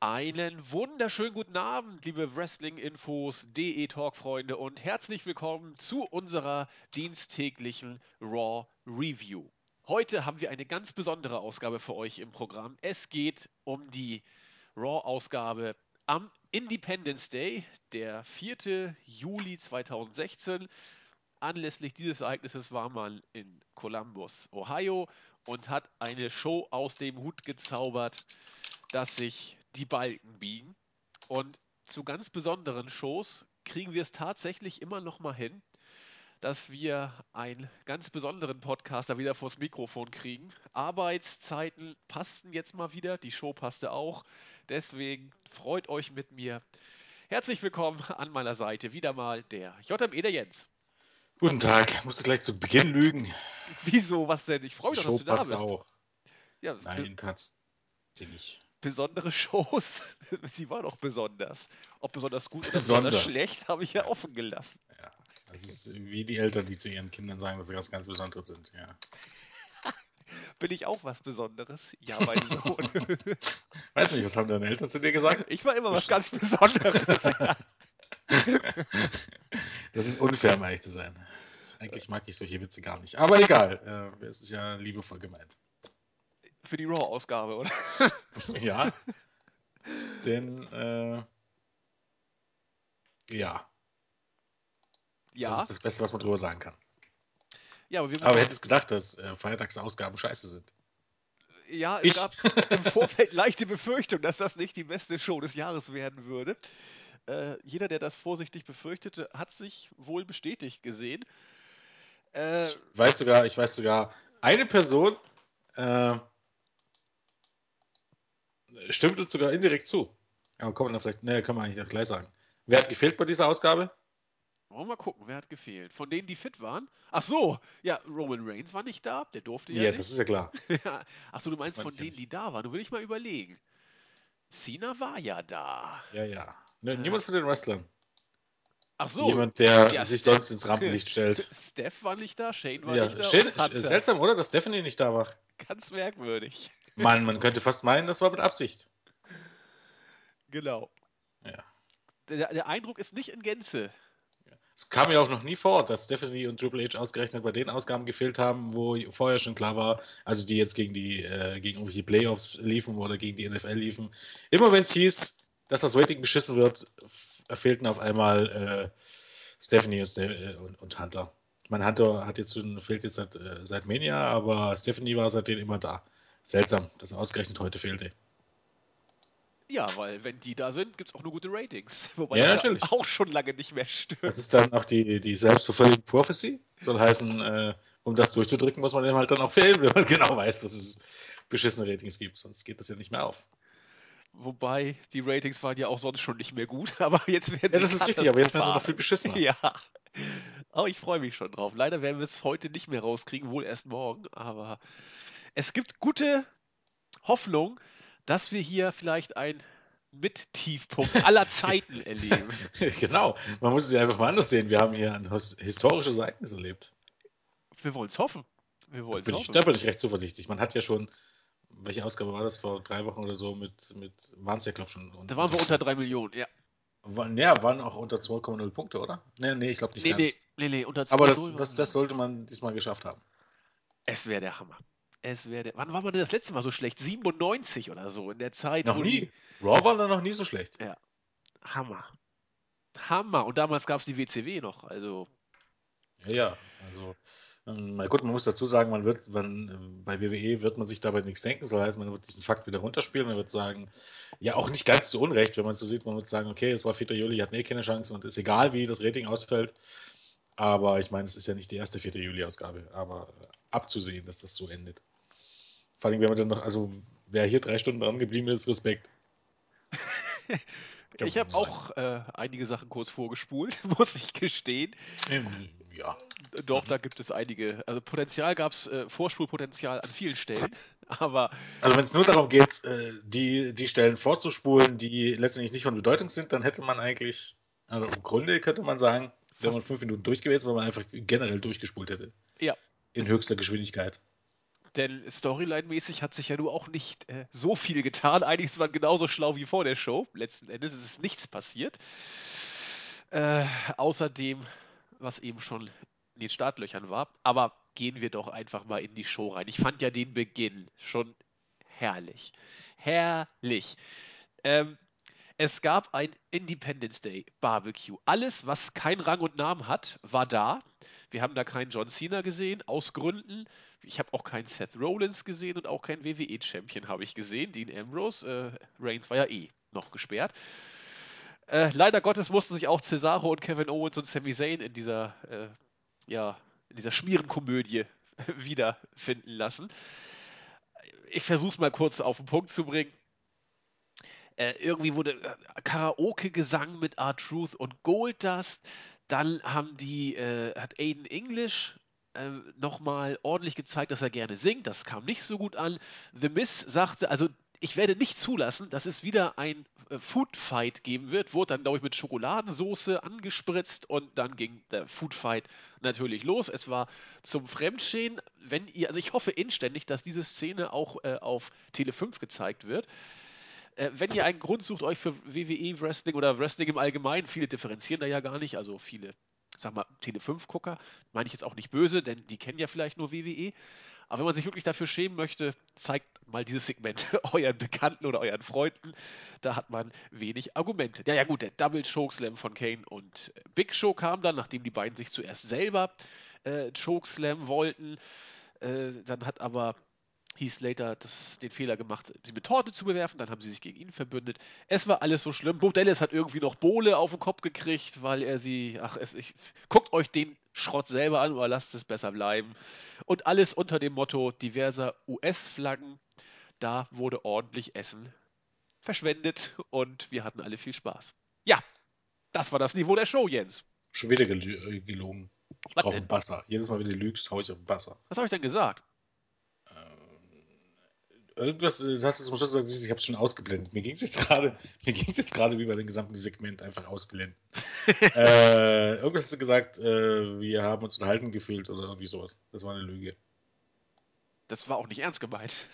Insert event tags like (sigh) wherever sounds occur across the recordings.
Einen wunderschönen guten Abend, liebe Wrestling-Infos, DE-Talk-Freunde und herzlich willkommen zu unserer diensttäglichen Raw Review. Heute haben wir eine ganz besondere Ausgabe für euch im Programm. Es geht um die Raw-Ausgabe am Independence Day, der 4. Juli 2016. Anlässlich dieses Ereignisses war man in Columbus, Ohio und hat eine Show aus dem Hut gezaubert, dass sich die Balken biegen. Und zu ganz besonderen Shows kriegen wir es tatsächlich immer noch mal hin, dass wir einen ganz besonderen Podcaster wieder vors Mikrofon kriegen. Arbeitszeiten passten jetzt mal wieder, die Show passte auch. Deswegen freut euch mit mir. Herzlich willkommen an meiner Seite wieder mal der JME der Jens. Guten Tag, musste gleich zu Beginn lügen. Wieso, was denn? Ich freue mich, doch, dass du da bist. auch. Ja, Nein, tatsächlich besondere (laughs) Shows, die waren auch besonders. Ob besonders gut oder besonders, besonders schlecht, habe ich ja offen gelassen. Ja, das ist wie die Eltern, die zu ihren Kindern sagen, dass sie was ganz Besonderes sind. Ja. (laughs) Bin ich auch was Besonderes? Ja, mein (laughs) Sohn. Weiß nicht, was haben deine Eltern zu dir gesagt? Ich war immer was ganz Besonderes. Ja. Das ist unfair, um ehrlich zu sein. Eigentlich mag ich solche Witze gar nicht. Aber egal, äh, es ist ja liebevoll gemeint für die Raw-Ausgabe, oder? (laughs) ja. Denn, äh, ja. Ja. Das ist das Beste, was man drüber sagen kann. Ja, aber, wir aber hättest gedacht, dass äh, Feiertagsausgaben scheiße sind. Ja, es ich. gab im (laughs) Vorfeld leichte Befürchtung, dass das nicht die beste Show des Jahres werden würde. Äh, jeder, der das vorsichtig befürchtete, hat sich wohl bestätigt gesehen. Äh, ich weiß sogar, ich weiß sogar, eine Person, äh, Stimmt uns sogar indirekt zu. Aber kommen wir vielleicht, ne, kann man eigentlich gleich sagen. Wer hat gefehlt bei dieser Ausgabe? Wollen wir mal gucken, wer hat gefehlt? Von denen, die fit waren? Ach so, ja, Roman Reigns war nicht da, der durfte ja, ja nicht. das ist ja klar. (laughs) Ach so, du meinst von denen, die da waren. Du will ich mal überlegen. Cena war ja da. Ja, ja. Ne, äh. Niemand von den Wrestlern. Ach so. Jemand, der ja, sich Steph, sonst ins Rampenlicht stellt. (laughs) Steph war nicht da, Shane war ja, nicht da. Shane, seltsam, oder? Dass Stephanie nicht da war. Ganz merkwürdig. Mann, man könnte fast meinen, das war mit Absicht. Genau. Ja. Der, der Eindruck ist nicht in Gänze. Es kam ja auch noch nie vor, dass Stephanie und Triple H ausgerechnet bei den Ausgaben gefehlt haben, wo vorher schon klar war, also die jetzt gegen die äh, gegen irgendwelche Playoffs liefen oder gegen die NFL liefen. Immer wenn es hieß, dass das Rating beschissen wird, fehlten auf einmal äh, Stephanie und, äh, und, und, Hunter. Mein Hunter hat jetzt fehlt jetzt seit, äh, seit Mania, aber Stephanie war seitdem immer da. Seltsam, dass er ausgerechnet heute fehlte. Ja, weil wenn die da sind, gibt es auch nur gute Ratings. (laughs) Wobei ja, natürlich. (laughs) auch schon lange nicht mehr stimmt. Das ist dann auch die, die selbstverfolgende Prophecy. Soll heißen, äh, um das durchzudrücken, muss man dem halt dann auch fehlen, (laughs) wenn man genau weiß, dass es beschissene Ratings gibt. Sonst geht das ja nicht mehr auf. Wobei, die Ratings waren ja auch sonst schon nicht mehr gut, aber jetzt werden sie. Ja, das ist richtig, aber jetzt werden sie noch viel beschissener. Ja. Aber ich freue mich schon drauf. Leider werden wir es heute nicht mehr rauskriegen, wohl erst morgen, aber es gibt gute Hoffnung, dass wir hier vielleicht ein Mit-Tiefpunkt aller (laughs) Zeiten erleben. (laughs) genau, man muss es ja einfach mal anders sehen. Wir haben hier ein historisches Ereignis erlebt. Wir wollen es hoffen. Wir da, bin ich, da bin ich recht zuversichtlich. Man hat ja schon, welche Ausgabe war das vor drei Wochen oder so, mit, mit waren es ja, glaube ich, schon. Da waren wir unter drei Millionen, ja. Ja, waren auch unter 2,0 Punkte, oder? Nee, nee, ich glaube nicht nee, ganz. Nee, nee, nee, unter 2,0. Aber das, das, das sollte man diesmal geschafft haben. Es wäre der Hammer. Es wäre. Wann war man denn das letzte Mal so schlecht? 97 oder so in der Zeit. Noch nie. Die... Raw war da noch nie so schlecht. Ja. Hammer. Hammer. Und damals gab es die WCW noch. Also. Ja, ja. Also. Ähm, na gut, man muss dazu sagen, man wird, man, ähm, bei WWE wird man sich dabei nichts denken, soll heißt, man wird diesen Fakt wieder runterspielen, man wird sagen, ja, auch nicht ganz zu Unrecht, wenn man es so sieht, man wird sagen, okay, es war 4. Juli, hat eh keine Chance und ist egal, wie das Rating ausfällt. Aber ich meine, es ist ja nicht die erste 4. Juli-Ausgabe, aber äh, abzusehen, dass das so endet. Vor allem, wenn man dann noch, also wer hier drei Stunden dran geblieben ist, Respekt. (laughs) ich habe auch äh, einige Sachen kurz vorgespult, (laughs) muss ich gestehen. Ähm, ja. Doch, da gibt es einige. Also Potenzial gab es, äh, Vorspulpotenzial an vielen Stellen, (laughs) aber. Also wenn es nur darum geht, äh, die, die Stellen vorzuspulen, die letztendlich nicht von Bedeutung sind, dann hätte man eigentlich, also im Grunde könnte man sagen, wäre man fünf Minuten durch gewesen, weil man einfach generell durchgespult hätte. Ja. In höchster Geschwindigkeit denn Storyline-mäßig hat sich ja nur auch nicht äh, so viel getan. Ist man genauso schlau wie vor der Show. Letzten Endes ist nichts passiert. Äh, außerdem, was eben schon in den Startlöchern war. Aber gehen wir doch einfach mal in die Show rein. Ich fand ja den Beginn schon herrlich. Herrlich. Ähm, es gab ein Independence Day Barbecue. Alles, was kein Rang und Namen hat, war da. Wir haben da keinen John Cena gesehen, aus Gründen. Ich habe auch keinen Seth Rollins gesehen und auch keinen WWE-Champion habe ich gesehen. Dean Ambrose, äh, Reigns war ja eh noch gesperrt. Äh, leider Gottes mussten sich auch Cesaro und Kevin Owens und Sami Zayn in dieser, äh, ja, in dieser Schmierenkomödie (laughs) wiederfinden lassen. Ich versuche es mal kurz auf den Punkt zu bringen. Äh, irgendwie wurde äh, Karaoke-Gesang mit R-Truth und Goldust. Dann haben die, äh, hat Aiden English äh, nochmal ordentlich gezeigt, dass er gerne singt. Das kam nicht so gut an. The Miss sagte, also ich werde nicht zulassen, dass es wieder ein äh, Food Fight geben wird. Wurde dann, glaube ich, mit Schokoladensoße angespritzt und dann ging der Food Fight natürlich los. Es war zum Fremdschämen. Wenn ihr, also ich hoffe inständig, dass diese Szene auch äh, auf Tele 5 gezeigt wird. Äh, wenn ihr einen Grund sucht, euch für WWE Wrestling oder Wrestling im Allgemeinen, viele differenzieren da ja gar nicht, also viele, sag mal, Tele 5 Gucker, meine ich jetzt auch nicht böse, denn die kennen ja vielleicht nur WWE. Aber wenn man sich wirklich dafür schämen möchte, zeigt mal dieses Segment (laughs) euren Bekannten oder euren Freunden. Da hat man wenig Argumente. Ja, ja, gut, der Double Chokeslam von Kane und Big Show kam dann, nachdem die beiden sich zuerst selber äh, Chokeslam wollten. Äh, dann hat aber Heath Slater das, den Fehler gemacht, sie mit Torte zu bewerfen. Dann haben sie sich gegen ihn verbündet. Es war alles so schlimm. Bo Dallas hat irgendwie noch Bohle auf den Kopf gekriegt, weil er sie. Ach, es, ich, guckt euch den Schrott selber an oder lasst es besser bleiben. Und alles unter dem Motto diverser US-Flaggen. Da wurde ordentlich Essen verschwendet und wir hatten alle viel Spaß. Ja, das war das Niveau der Show, Jens. Schon wieder gel äh, gelogen. Ich brauche einen Basser. Jedes Mal, wenn du lügst, hau ich auf den Basser. Was habe ich denn gesagt? Irgendwas, du hast du zum Schluss gesagt, ich habe es schon ausgeblendet. Mir ging es jetzt gerade, (laughs) mir ging es jetzt gerade wie bei dem gesamten Segment einfach ausblenden. (laughs) äh, irgendwas hast du gesagt, äh, wir haben uns unterhalten gefühlt oder irgendwie sowas. Das war eine Lüge. Das war auch nicht ernst gemeint.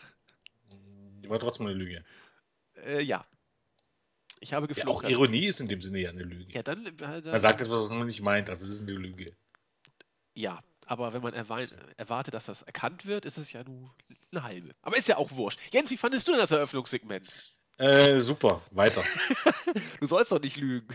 War trotzdem eine Lüge. Äh, ja. Ich habe geflogen. Ja, auch Ironie ist in dem Sinne ja eine Lüge. Ja, dann, dann man sagt etwas, was man nicht meint, also es ist eine Lüge. Ja, aber wenn man erwartet, dass das erkannt wird, ist es ja nur eine halbe. Aber ist ja auch wurscht. Jens, wie fandest du denn das Eröffnungssegment? Äh, super. Weiter. (laughs) du sollst doch nicht lügen.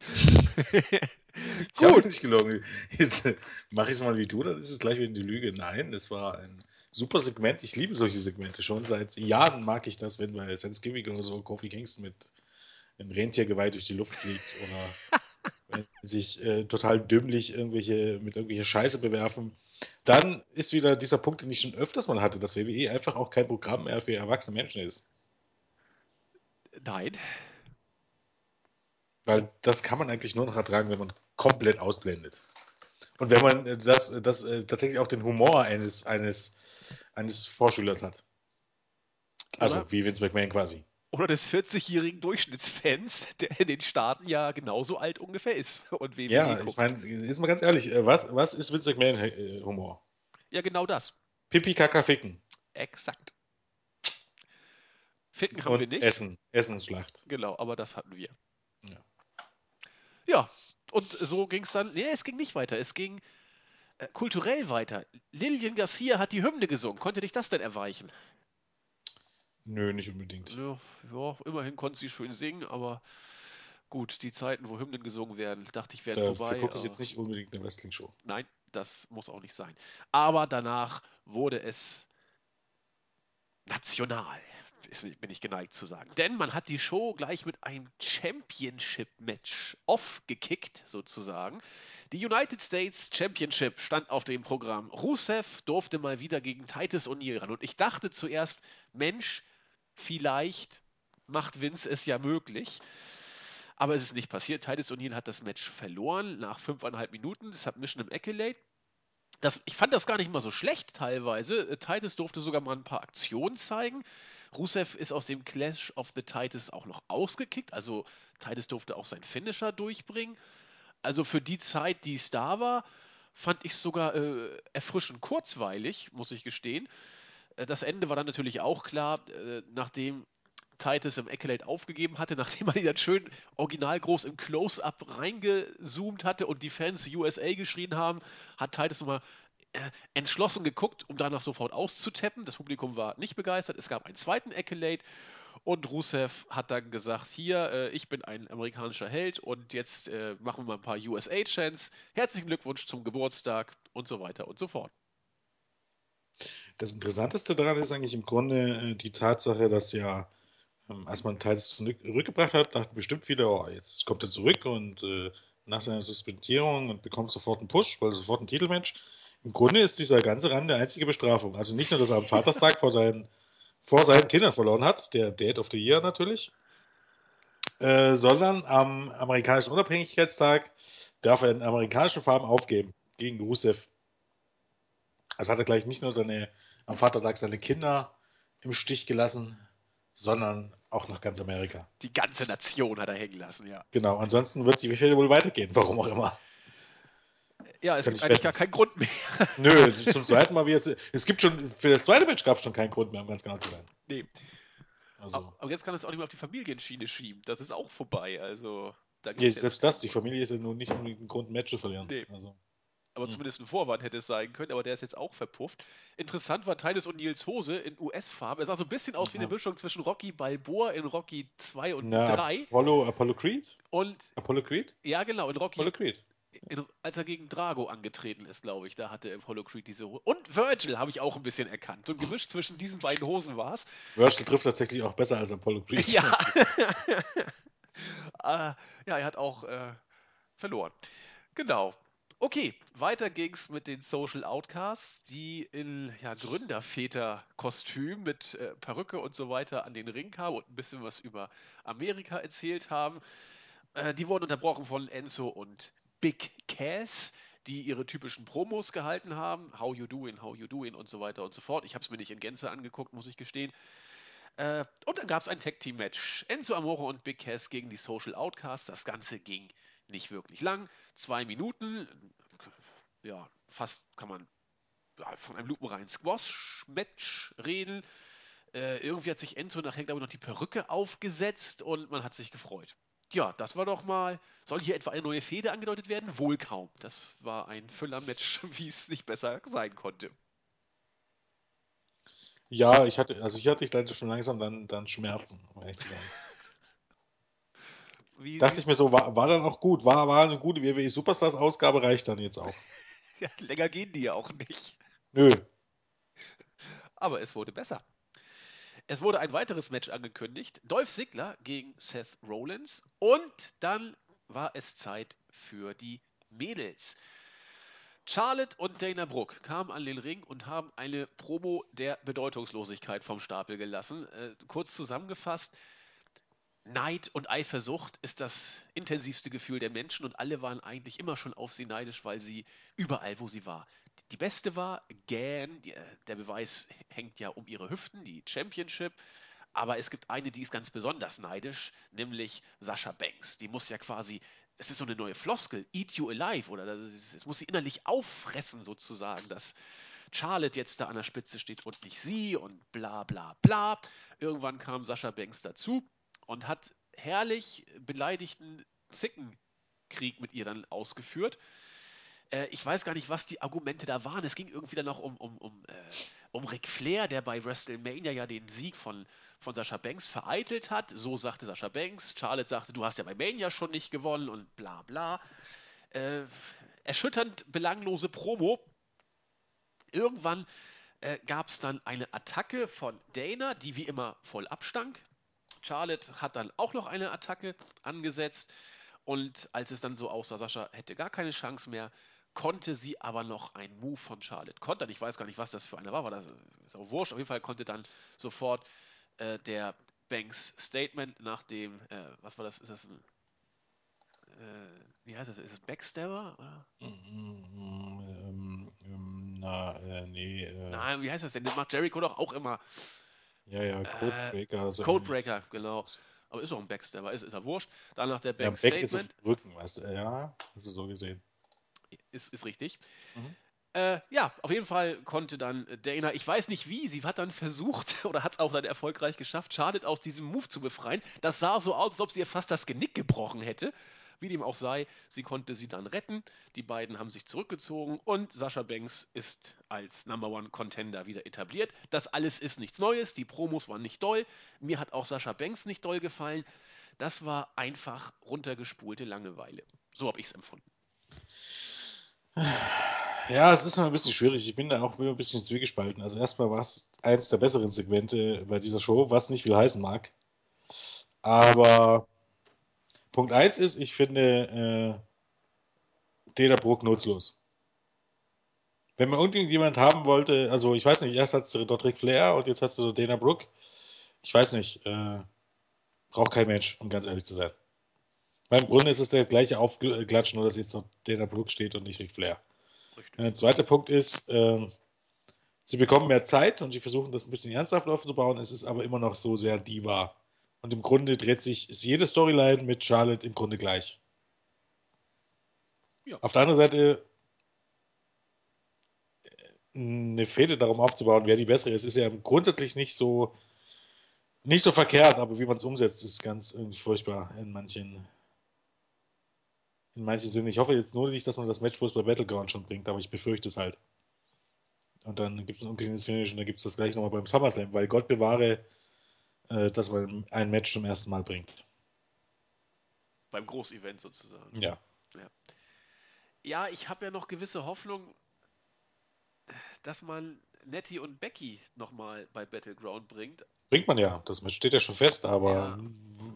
(laughs) ich habe nicht gelogen. Äh, mache ich es mal wie du, dann ist es gleich wieder die Lüge. Nein, es war ein super Segment. Ich liebe solche Segmente schon. Seit Jahren mag ich das, wenn bei Thanksgiving oder so Kofi Kingston mit einem Rentiergeweih durch die Luft fliegt oder (laughs) wenn sich äh, total dümmlich irgendwelche, mit irgendwelcher Scheiße bewerfen. Dann ist wieder dieser Punkt, den ich schon öfters mal hatte, dass WWE einfach auch kein Programm mehr für erwachsene Menschen ist. Nein. Weil das kann man eigentlich nur noch ertragen, wenn man komplett ausblendet. Und wenn man das, das äh, tatsächlich auch den Humor eines, eines, eines Vorschülers hat. Also Oder? wie Vince McMahon quasi oder des 40-jährigen Durchschnittsfans, der in den Staaten ja genauso alt ungefähr ist. Und WWE ja, guckt. ich meine, jetzt mal ganz ehrlich, äh, was, was ist Vince McMahon-Humor? Ja, genau das. Pipi, Kaka, Ficken. Exakt. Ficken haben Und wir nicht. Essen. Essensschlacht. Genau, aber das hatten wir. Ja. Ja, und so ging es dann. Nee, es ging nicht weiter. Es ging äh, kulturell weiter. Lillian Garcia hat die Hymne gesungen. Konnte dich das denn erweichen? Nö, nicht unbedingt. Ja, ja, immerhin konnte sie schön singen, aber gut, die Zeiten, wo Hymnen gesungen werden, dachte ich, werden Dafür vorbei. gucke ich jetzt nicht unbedingt eine Wrestling-Show. Nein, das muss auch nicht sein. Aber danach wurde es national, bin ich geneigt zu sagen. Denn man hat die Show gleich mit einem Championship-Match aufgekickt, sozusagen. Die United States Championship stand auf dem Programm. Rusev durfte mal wieder gegen Titus O'Neill ran. Und ich dachte zuerst, Mensch, vielleicht macht Vince es ja möglich. Aber es ist nicht passiert. Titus O'Neill hat das Match verloren nach fünfeinhalb Minuten. Das hat Mission im Accolade. Das, ich fand das gar nicht mal so schlecht teilweise. Äh, Titus durfte sogar mal ein paar Aktionen zeigen. Rusev ist aus dem Clash of the Titus auch noch ausgekickt. Also Titus durfte auch seinen Finisher durchbringen. Also für die Zeit, die es da war, fand ich sogar äh, erfrischend kurzweilig, muss ich gestehen. Äh, das Ende war dann natürlich auch klar, äh, nachdem Titus im Accolade aufgegeben hatte, (laughs) nachdem man ihn dann schön original groß im Close-Up reingezoomt hatte und die Fans USA geschrien haben, hat Titus nochmal äh, entschlossen geguckt, um danach sofort auszuteppen. Das Publikum war nicht begeistert. Es gab einen zweiten Accolade und Rusev hat dann gesagt, hier, ich bin ein amerikanischer Held und jetzt machen wir mal ein paar USA-Chants. Herzlichen Glückwunsch zum Geburtstag und so weiter und so fort. Das Interessanteste daran ist eigentlich im Grunde äh, die Tatsache, dass ja, ähm, als man Titus zurückgebracht hat, dachten bestimmt viele, oh, jetzt kommt er zurück und äh, nach seiner Suspendierung und bekommt sofort einen Push, weil sofort ein Titelmatch. Im Grunde ist dieser ganze Rand der einzige Bestrafung. Also nicht nur, dass er am Vaterstag vor seinen, vor seinen Kindern verloren hat, der Dad of the Year natürlich, äh, sondern am amerikanischen Unabhängigkeitstag darf er in amerikanischen Farben aufgeben gegen Rusev. Also hat er gleich nicht nur seine, am Vatertag seine Kinder im Stich gelassen, sondern auch nach ganz Amerika. Die ganze Nation hat er hängen lassen, ja. Genau, ansonsten wird die Geschichte wohl weitergehen, warum auch immer. Ja, es Kann gibt eigentlich gar keinen Grund mehr. (laughs) Nö, zum zweiten Mal, wie es. Es gibt schon, für das zweite Match gab es schon keinen Grund mehr, um ganz genau zu sein. Nee. Also. Aber jetzt kann es auch nicht mehr auf die Familienschiene schieben. Das ist auch vorbei. Also. Da ja, selbst das, die Familie ist ja nun nicht unbedingt ein Grund, Match zu verlieren. Nee. Also. Aber hm. zumindest ein Vorwand hätte es sein können, aber der ist jetzt auch verpufft. Interessant war Titus und Nils Hose in US-Farbe. Er sah so ein bisschen aus wie eine Mischung zwischen Rocky Balboa in Rocky 2 und Na, 3. Apollo, Apollo Creed? Und. Apollo Creed? Ja, genau, in Rocky. Apollo Creed in, als er gegen Drago angetreten ist, glaube ich, da hatte Apollo Creed diese Hose. Und Virgil habe ich auch ein bisschen erkannt. So ein Gemisch zwischen diesen beiden Hosen war es. Virgil trifft tatsächlich auch besser als Apollo Creed. Ja. uh, (laughs) (laughs) ja, er hat auch äh, verloren. Genau. Okay, weiter ging's mit den Social Outcasts, die in ja, Gründerväter-Kostüm mit äh, Perücke und so weiter an den Ring kamen und ein bisschen was über Amerika erzählt haben. Äh, die wurden unterbrochen von Enzo und Big Cass, die ihre typischen Promos gehalten haben. How you doing, how you doing und so weiter und so fort. Ich habe es mir nicht in Gänze angeguckt, muss ich gestehen. Äh, und dann gab es ein Tag-Team-Match. Enzo Amore und Big Cass gegen die Social Outcasts. Das Ganze ging nicht wirklich lang. Zwei Minuten. Ja, fast kann man ja, von einem lupenreinen Squash-Match reden. Äh, irgendwie hat sich Enzo nachher, glaube ich, noch die Perücke aufgesetzt und man hat sich gefreut. Ja, das war doch mal. Soll hier etwa eine neue Fehde angedeutet werden? Wohl kaum. Das war ein Füller-Match, (laughs) wie es nicht besser sein konnte. Ja, ich hatte, also ich hatte ich leider schon langsam dann, dann Schmerzen, um ehrlich zu sein. (laughs) Wie, Dachte ich mir so, war, war dann auch gut, war, war eine gute WWE Superstars Ausgabe, reicht dann jetzt auch. (laughs) ja, länger gehen die ja auch nicht. Nö. Aber es wurde besser. Es wurde ein weiteres Match angekündigt. Dolph Ziggler gegen Seth Rollins. Und dann war es Zeit für die Mädels. Charlotte und Dana Brooke kamen an den Ring und haben eine Promo der Bedeutungslosigkeit vom Stapel gelassen. Äh, kurz zusammengefasst, Neid und Eifersucht ist das intensivste Gefühl der Menschen und alle waren eigentlich immer schon auf sie neidisch, weil sie überall, wo sie war, die beste war Gan, äh, der Beweis hängt ja um ihre Hüften, die Championship. Aber es gibt eine, die ist ganz besonders neidisch, nämlich Sascha Banks. Die muss ja quasi, das ist so eine neue Floskel, eat you alive, oder es muss sie innerlich auffressen sozusagen, dass Charlotte jetzt da an der Spitze steht und nicht sie und bla bla bla. Irgendwann kam Sascha Banks dazu und hat herrlich beleidigten Zickenkrieg mit ihr dann ausgeführt. Äh, ich weiß gar nicht, was die Argumente da waren. Es ging irgendwie dann noch um, um, um, äh, um Ric Flair, der bei WrestleMania ja den Sieg von, von Sascha Banks vereitelt hat. So sagte Sascha Banks. Charlotte sagte, du hast ja bei Mania schon nicht gewonnen und bla bla. Äh, erschütternd belanglose Promo. Irgendwann äh, gab es dann eine Attacke von Dana, die wie immer voll abstank. Charlotte hat dann auch noch eine Attacke angesetzt. Und als es dann so aussah, Sascha hätte gar keine Chance mehr, konnte sie aber noch einen Move von Charlotte kontern. Ich weiß gar nicht, was das für einer war, war das ist auch wurscht. Auf jeden Fall konnte dann sofort äh, der Banks Statement nach dem, äh, was war das, ist das ein, äh, wie heißt das, ist es Backstabber? Oder? Ähm, ähm, na, äh, nee. Äh. Nein, wie heißt das denn? Das macht Jericho doch auch immer. Ja, ja, Codebreaker. So Codebreaker, genau. Aber ist auch ein Backstabber, ist, ist ja wurscht. Danach der Banks ja, Back. Ist Rücken, weißt du, ja, hast du so gesehen. ist, ist richtig. Mhm. Äh, ja, auf jeden Fall konnte dann Dana, ich weiß nicht wie, sie hat dann versucht (laughs) oder hat es auch dann erfolgreich geschafft, Charlotte aus diesem Move zu befreien. Das sah so aus, als ob sie ihr fast das Genick gebrochen hätte. Wie dem auch sei, sie konnte sie dann retten. Die beiden haben sich zurückgezogen und Sascha Banks ist als Number One Contender wieder etabliert. Das alles ist nichts Neues. Die Promos waren nicht doll. Mir hat auch Sascha Banks nicht doll gefallen. Das war einfach runtergespulte Langeweile. So habe ich es empfunden. Ja, es ist immer ein bisschen schwierig. Ich bin da auch immer ein bisschen zwiegespalten. Also erstmal war es eins der besseren Segmente bei dieser Show, was nicht viel heißen mag. Aber Punkt 1 ist, ich finde äh, Data Brook nutzlos. Wenn man irgendjemand haben wollte, also ich weiß nicht, erst hast du dort Ric Flair und jetzt hast du Dana Brooke. Ich weiß nicht, äh, braucht kein Mensch, um ganz ehrlich zu sein. Beim Grunde ist es der gleiche Aufklatschen, nur dass jetzt noch Dana Brooke steht und nicht Ric Flair. Richtig. Ein zweiter Punkt ist, äh, sie bekommen mehr Zeit und sie versuchen das ein bisschen ernsthaft aufzubauen. Es ist aber immer noch so sehr Diva. Und im Grunde dreht sich ist jede Storyline mit Charlotte im Grunde gleich. Ja. Auf der anderen Seite äh, eine Fehde darum aufzubauen, wer die bessere ist, ist ja grundsätzlich nicht so nicht so verkehrt, aber wie man es umsetzt, ist ganz irgendwie furchtbar in manchen in manchen Sinne. Ich hoffe jetzt nur nicht, dass man das Match bloß bei Battleground schon bringt, aber ich befürchte es halt. Und dann gibt es ein unkleines Finish und dann gibt es das gleich nochmal beim SummerSlam, weil Gott bewahre, äh, dass man ein Match zum ersten Mal bringt. Beim Großevent sozusagen. Ja. Ja, ja ich habe ja noch gewisse Hoffnung, dass man Nettie und Becky nochmal bei Battleground bringt. Bringt man ja, das steht ja schon fest, aber ja.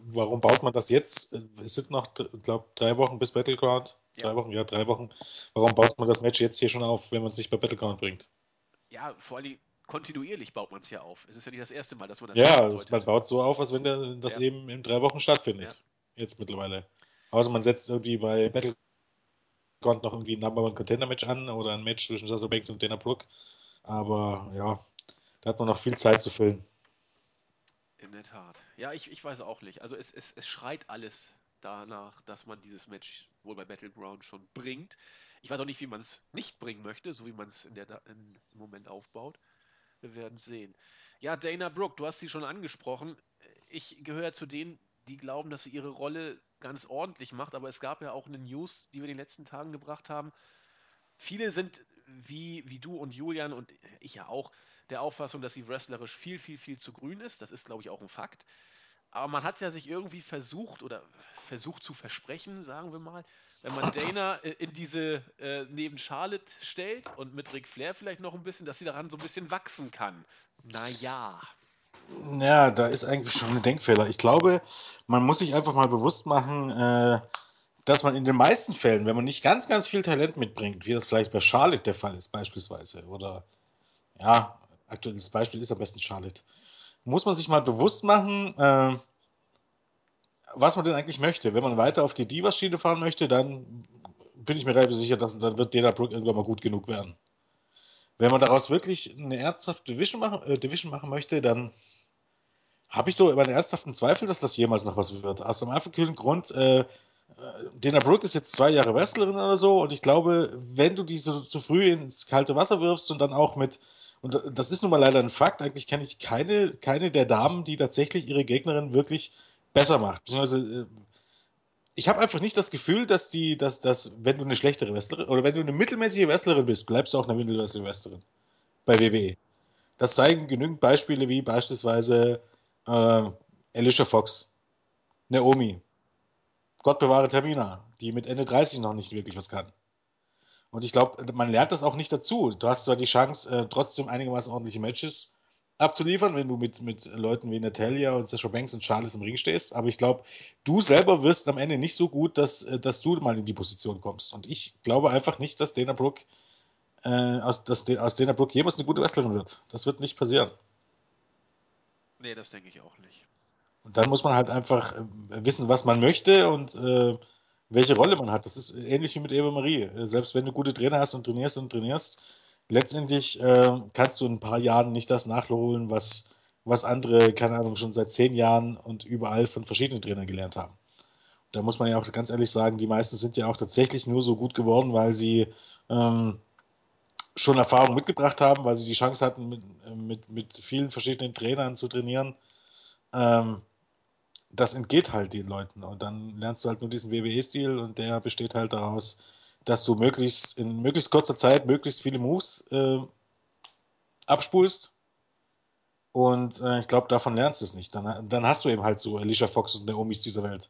warum baut man das jetzt? Es sind noch, glaube drei Wochen bis Battleground. Ja. Drei Wochen, ja, drei Wochen. Warum baut man das Match jetzt hier schon auf, wenn man es nicht bei Battleground bringt? Ja, vor allem kontinuierlich baut man es ja auf. Es ist ja nicht das erste Mal, dass man das Ja, man baut so auf, als wenn der, das ja. eben in drei Wochen stattfindet. Ja. Jetzt mittlerweile. Außer man setzt irgendwie bei Battleground noch irgendwie ein Number One Contender Match an oder ein Match zwischen Sasha Banks und Dana Brooke. Aber ja, da hat man noch viel Zeit zu füllen. In der Tat. Ja, ich, ich weiß auch nicht. Also es, es, es schreit alles danach, dass man dieses Match wohl bei Battleground schon bringt. Ich weiß auch nicht, wie man es nicht bringen möchte, so wie man es in der in, im Moment aufbaut. Wir werden sehen. Ja, Dana Brooke, du hast sie schon angesprochen. Ich gehöre zu denen, die glauben, dass sie ihre Rolle ganz ordentlich macht, aber es gab ja auch eine News, die wir in den letzten Tagen gebracht haben. Viele sind wie, wie du und Julian und ich ja auch der Auffassung, dass sie wrestlerisch viel, viel, viel zu grün ist. Das ist, glaube ich, auch ein Fakt. Aber man hat ja sich irgendwie versucht oder versucht zu versprechen, sagen wir mal, wenn man Dana äh, in diese äh, neben Charlotte stellt und mit Ric Flair vielleicht noch ein bisschen, dass sie daran so ein bisschen wachsen kann. Naja. Ja, da ist eigentlich schon ein Denkfehler. Ich glaube, man muss sich einfach mal bewusst machen, äh, dass man in den meisten Fällen, wenn man nicht ganz, ganz viel Talent mitbringt, wie das vielleicht bei Charlotte der Fall ist, beispielsweise, oder ja, aktuelles Beispiel ist am besten Charlotte, muss man sich mal bewusst machen, äh, was man denn eigentlich möchte. Wenn man weiter auf die Divas-Schiene fahren möchte, dann bin ich mir relativ sicher, dass dann wird Dana Brooke irgendwann mal gut genug werden. Wenn man daraus wirklich eine ernsthafte Division machen, äh, Division machen möchte, dann habe ich so meine ernsthaften Zweifel, dass das jemals noch was wird. Aus dem einfachen Grund, äh, Dana Brooke ist jetzt zwei Jahre Wrestlerin oder so und ich glaube, wenn du die so zu früh ins kalte Wasser wirfst und dann auch mit, und das ist nun mal leider ein Fakt, eigentlich kenne ich keine, keine der Damen, die tatsächlich ihre Gegnerin wirklich besser macht. Beziehungsweise, äh, ich habe einfach nicht das Gefühl, dass die, dass, dass, wenn du eine schlechtere Wrestlerin oder wenn du eine mittelmäßige Wrestlerin bist, bleibst du auch eine mittelmäßige Wrestlerin bei WWE. Das zeigen genügend Beispiele wie beispielsweise äh, Alicia Fox, Naomi, Gott bewahre Termina, die mit Ende 30 noch nicht wirklich was kann. Und ich glaube, man lernt das auch nicht dazu. Du hast zwar die Chance, äh, trotzdem einigermaßen ordentliche Matches abzuliefern, wenn du mit, mit Leuten wie Natalia und Sasha Banks und Charles im Ring stehst, aber ich glaube, du selber wirst am Ende nicht so gut, dass, äh, dass du mal in die Position kommst. Und ich glaube einfach nicht, dass Dana Brooke äh, aus, dass, aus Dana Brooke jemals eine gute Wrestlerin wird. Das wird nicht passieren. Nee, das denke ich auch nicht. Und dann muss man halt einfach äh, wissen, was man möchte und äh, welche Rolle man hat. Das ist ähnlich wie mit Eva Marie. Äh, selbst wenn du gute Trainer hast und trainierst und trainierst, letztendlich äh, kannst du in ein paar Jahren nicht das nachholen, was, was andere, keine Ahnung, schon seit zehn Jahren und überall von verschiedenen Trainern gelernt haben. da muss man ja auch ganz ehrlich sagen, die meisten sind ja auch tatsächlich nur so gut geworden, weil sie ähm, schon Erfahrung mitgebracht haben, weil sie die Chance hatten, mit, mit, mit vielen verschiedenen Trainern zu trainieren. Ähm, das entgeht halt den Leuten. Und dann lernst du halt nur diesen WWE-Stil und der besteht halt daraus, dass du möglichst in möglichst kurzer Zeit möglichst viele Moves äh, abspulst. Und äh, ich glaube, davon lernst du es nicht. Dann, dann hast du eben halt so Alicia Fox und Naomis dieser Welt,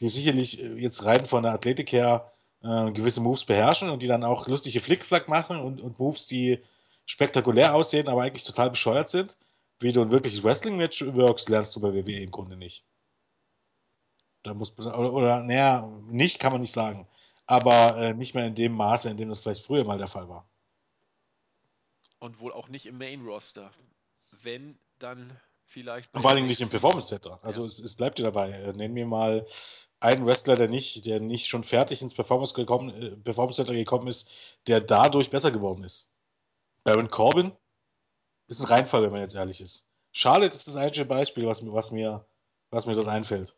die sicherlich äh, jetzt rein von der Athletik her äh, gewisse Moves beherrschen und die dann auch lustige Flickflack machen und, und Moves, die spektakulär aussehen, aber eigentlich total bescheuert sind. Wie du ein wirkliches Wrestling-Match wirkst, lernst du bei WWE im Grunde nicht. Da muss oder, oder naja, nicht kann man nicht sagen. Aber äh, nicht mehr in dem Maße, in dem das vielleicht früher mal der Fall war. Und wohl auch nicht im Main-Roster. Wenn, dann vielleicht. Und vor allem nicht im Performance Center. Also ja. es, es, bleibt dir dabei. Äh, nenn mir mal einen Wrestler, der nicht, der nicht schon fertig ins Performance, gekommen, äh, Performance Center gekommen ist, der dadurch besser geworden ist. Baron Corbin ist ein Reinfall, wenn man jetzt ehrlich ist. Charlotte ist das einzige Beispiel, was, was, mir, was mir dort einfällt.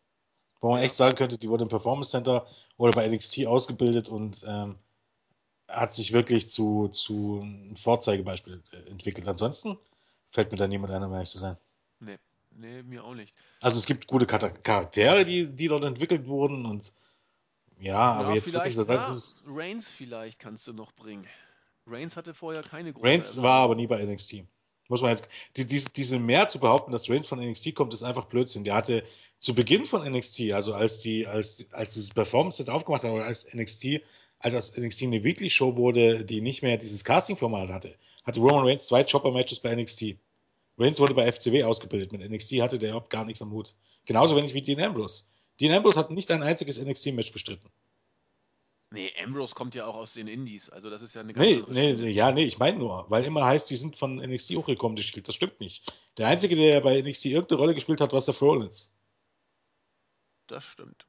Wo man echt sagen könnte, die wurde im Performance Center oder bei NXT ausgebildet und ähm, hat sich wirklich zu, zu einem Vorzeigebeispiel äh, entwickelt. Ansonsten fällt mir da niemand ein, um ehrlich zu sein. Nee, nee, mir auch nicht. Also es gibt gute Charaktere, die, die dort entwickelt wurden und ja, ja aber jetzt wirklich das ja, Reigns vielleicht kannst du noch bringen. Reigns hatte vorher keine große Reigns war aber nie bei NXT. Muss man jetzt, die, diese, diese mehr zu behaupten, dass Reigns von NXT kommt, ist einfach Blödsinn. Der hatte zu Beginn von NXT, also als die, als, als dieses Performance-Set aufgemacht hat, oder als NXT, als das NXT eine Weekly-Show wurde, die nicht mehr dieses Casting-Format hatte, hatte Roman Reigns zwei Chopper-Matches bei NXT. Reigns wurde bei FCW ausgebildet. Mit NXT hatte der überhaupt gar nichts am Hut. Genauso wenig wie Dean Ambrose. Dean Ambrose hat nicht ein einziges NXT-Match bestritten. Nee, Ambrose kommt ja auch aus den Indies, also das ist ja eine ganz nee, nee, nee, Ja, nee, ich meine nur, weil immer heißt, die sind von NXT hochgekommen, die Shield. Das stimmt nicht. Der Einzige, der bei NXT irgendeine Rolle gespielt hat, war Seth Rollins. Das stimmt.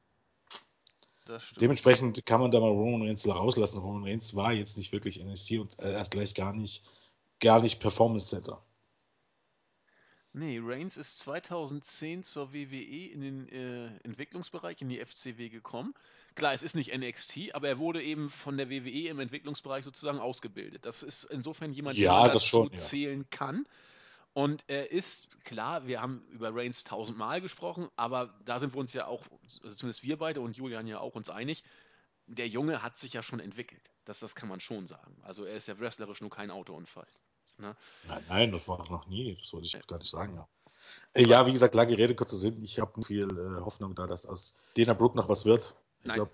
Das stimmt. Dementsprechend kann man da mal Roman Reigns rauslassen. Roman Reigns war jetzt nicht wirklich NXT und erst gleich gar nicht, gar nicht Performance Center. Nee, Reigns ist 2010 zur WWE in den äh, Entwicklungsbereich, in die FCW gekommen. Klar, es ist nicht NXT, aber er wurde eben von der WWE im Entwicklungsbereich sozusagen ausgebildet. Das ist insofern jemand, ja, der dazu schon, ja. zählen kann. Und er ist, klar, wir haben über Reigns tausendmal gesprochen, aber da sind wir uns ja auch, also zumindest wir beide und Julian ja auch uns einig, der Junge hat sich ja schon entwickelt. Das, das kann man schon sagen. Also er ist ja wrestlerisch nur kein Autounfall. Ne? Nein, nein, das war noch nie, das wollte ich ja. gar nicht sagen, ja. Äh, ja, wie gesagt, lange Rede, kurzer Sinn. Ich habe viel äh, Hoffnung da, dass aus Dana Brooke noch was wird. Ich glaube,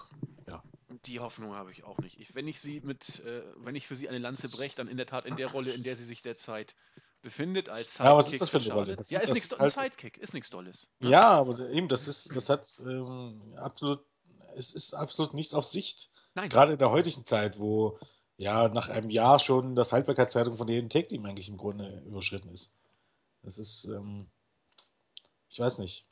ja. Die Hoffnung habe ich auch nicht. Ich, wenn ich sie mit, äh, wenn ich für sie eine Lanze breche, dann in der Tat in der Rolle, in der sie sich derzeit befindet, als Sidekick. Ja, was ist das für eine Rolle? Das ja, ist nichts halt... Sidekick, ist nichts Dolles. Ne? Ja, aber eben, das ist, das hat ähm, absolut, es ist absolut nichts auf Sicht. Nein. Gerade in der heutigen Zeit, wo ja nach einem Jahr schon das Haltbarkeitszeitung von jedem Take Team eigentlich im Grunde überschritten ist. Das ist, ähm, ich weiß nicht.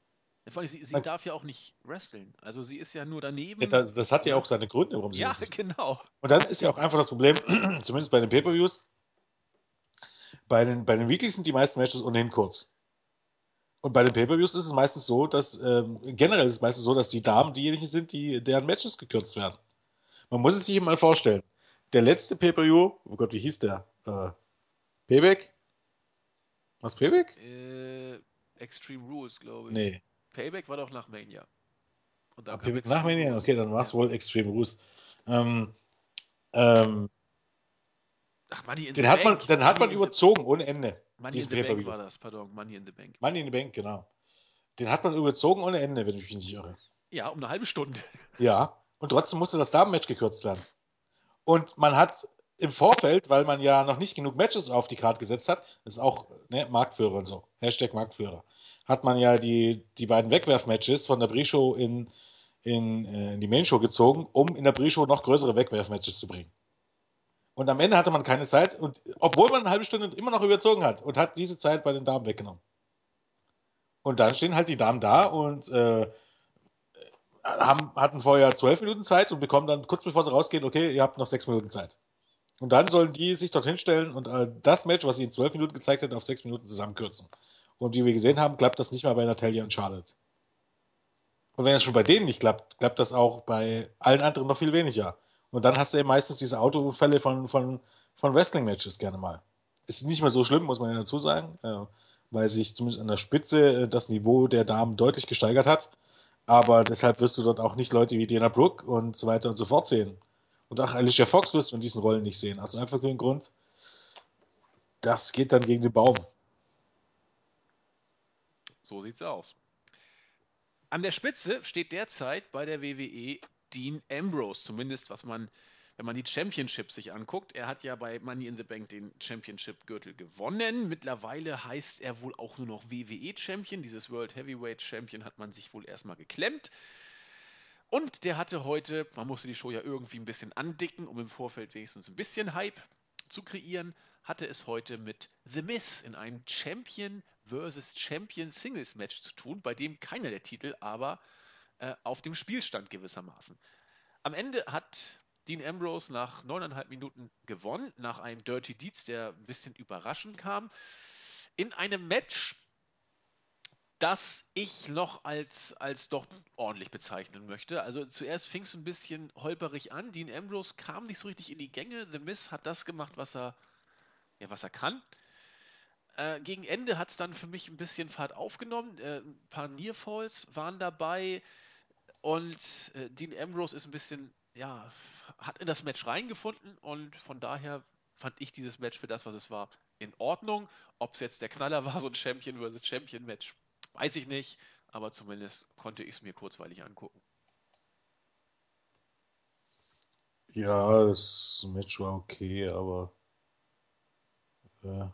Ja, sie, sie darf ja auch nicht wresteln. Also sie ist ja nur daneben. Das, das, hat ja auch seine Gründe, warum sie ja, ist. Ja, genau. Und dann ist ja auch einfach das Problem, (clears throat) zumindest bei den Pay-Per-Views, bei den, bei den Weeklies sind die meisten Matches ohnehin kurz. Und bei den Pay-Per-Views ist es meistens so, dass, ähm, generell ist es meistens so, dass die Damen diejenigen sind, die, deren Matches gekürzt werden. Man muss es sich mal vorstellen der letzte Pay-Per-View, oh Gott, wie hieß der? Äh, Payback? Was Payback? Äh, Extreme Rules, glaube ich. Nee. Payback war doch nach Mania. Und dann Payback nach Mania? Okay, dann war es wohl Extreme Rules. Ähm, ähm, Ach, Money in den the hat Bank. Man, den hat man überzogen, ohne Ende. Money in the Bank war das, pardon. Money in the Bank. Money in the Bank, genau. Den hat man überzogen ohne Ende, wenn ich mich nicht irre. Ja, um eine halbe Stunde. Ja, und trotzdem musste das Damenmatch gekürzt werden. Und man hat im Vorfeld, weil man ja noch nicht genug Matches auf die Karte gesetzt hat, das ist auch ne, Marktführer und so, Hashtag Marktführer, hat man ja die, die beiden Wegwerf-Matches von der Pre-Show in, in, äh, in die Main-Show gezogen, um in der Pre-Show noch größere Wegwerf-Matches zu bringen. Und am Ende hatte man keine Zeit, und obwohl man eine halbe Stunde immer noch überzogen hat und hat diese Zeit bei den Damen weggenommen. Und dann stehen halt die Damen da und äh, haben, hatten vorher zwölf Minuten Zeit und bekommen dann kurz bevor sie rausgehen, okay, ihr habt noch sechs Minuten Zeit. Und dann sollen die sich dorthin stellen und äh, das Match, was sie in zwölf Minuten gezeigt hätten, auf sechs Minuten zusammenkürzen. Und wie wir gesehen haben, klappt das nicht mal bei Natalia und Charlotte. Und wenn es schon bei denen nicht klappt, klappt das auch bei allen anderen noch viel weniger. Und dann hast du eben meistens diese Autounfälle von, von, von Wrestling-Matches gerne mal. Es ist nicht mehr so schlimm, muss man ja dazu sagen, äh, weil sich zumindest an der Spitze äh, das Niveau der Damen deutlich gesteigert hat. Aber deshalb wirst du dort auch nicht Leute wie Dana Brooke und so weiter und so fort sehen. Und auch Alicia Fox wirst du in diesen Rollen nicht sehen. Aus also einfach den Grund, das geht dann gegen den Baum. So sieht's aus. An der Spitze steht derzeit bei der WWE Dean Ambrose, zumindest was man, wenn man die Championship sich anguckt. Er hat ja bei Money in the Bank den Championship-Gürtel gewonnen. Mittlerweile heißt er wohl auch nur noch WWE Champion. Dieses World Heavyweight Champion hat man sich wohl erstmal geklemmt. Und der hatte heute, man musste die Show ja irgendwie ein bisschen andicken, um im Vorfeld wenigstens ein bisschen Hype zu kreieren, hatte es heute mit The Miz in einem Champion versus Champion Singles Match zu tun, bei dem keiner der Titel aber äh, auf dem Spiel stand gewissermaßen. Am Ende hat Dean Ambrose nach neuneinhalb Minuten gewonnen, nach einem Dirty Deeds, der ein bisschen überraschend kam, in einem Match, das ich noch als, als doch ordentlich bezeichnen möchte. Also zuerst fing es ein bisschen holperig an. Dean Ambrose kam nicht so richtig in die Gänge. The Miz hat das gemacht, was er, ja, was er kann. Äh, gegen Ende hat es dann für mich ein bisschen Fahrt aufgenommen. Äh, ein paar Nearfalls waren dabei. Und äh, Dean Ambrose ist ein bisschen, ja, hat in das Match reingefunden und von daher fand ich dieses Match für das, was es war, in Ordnung. Ob es jetzt der Knaller (laughs) war, so ein Champion vs. Champion Match, Weiß ich nicht, aber zumindest konnte ich es mir kurzweilig angucken. Ja, das Match war okay, aber äh,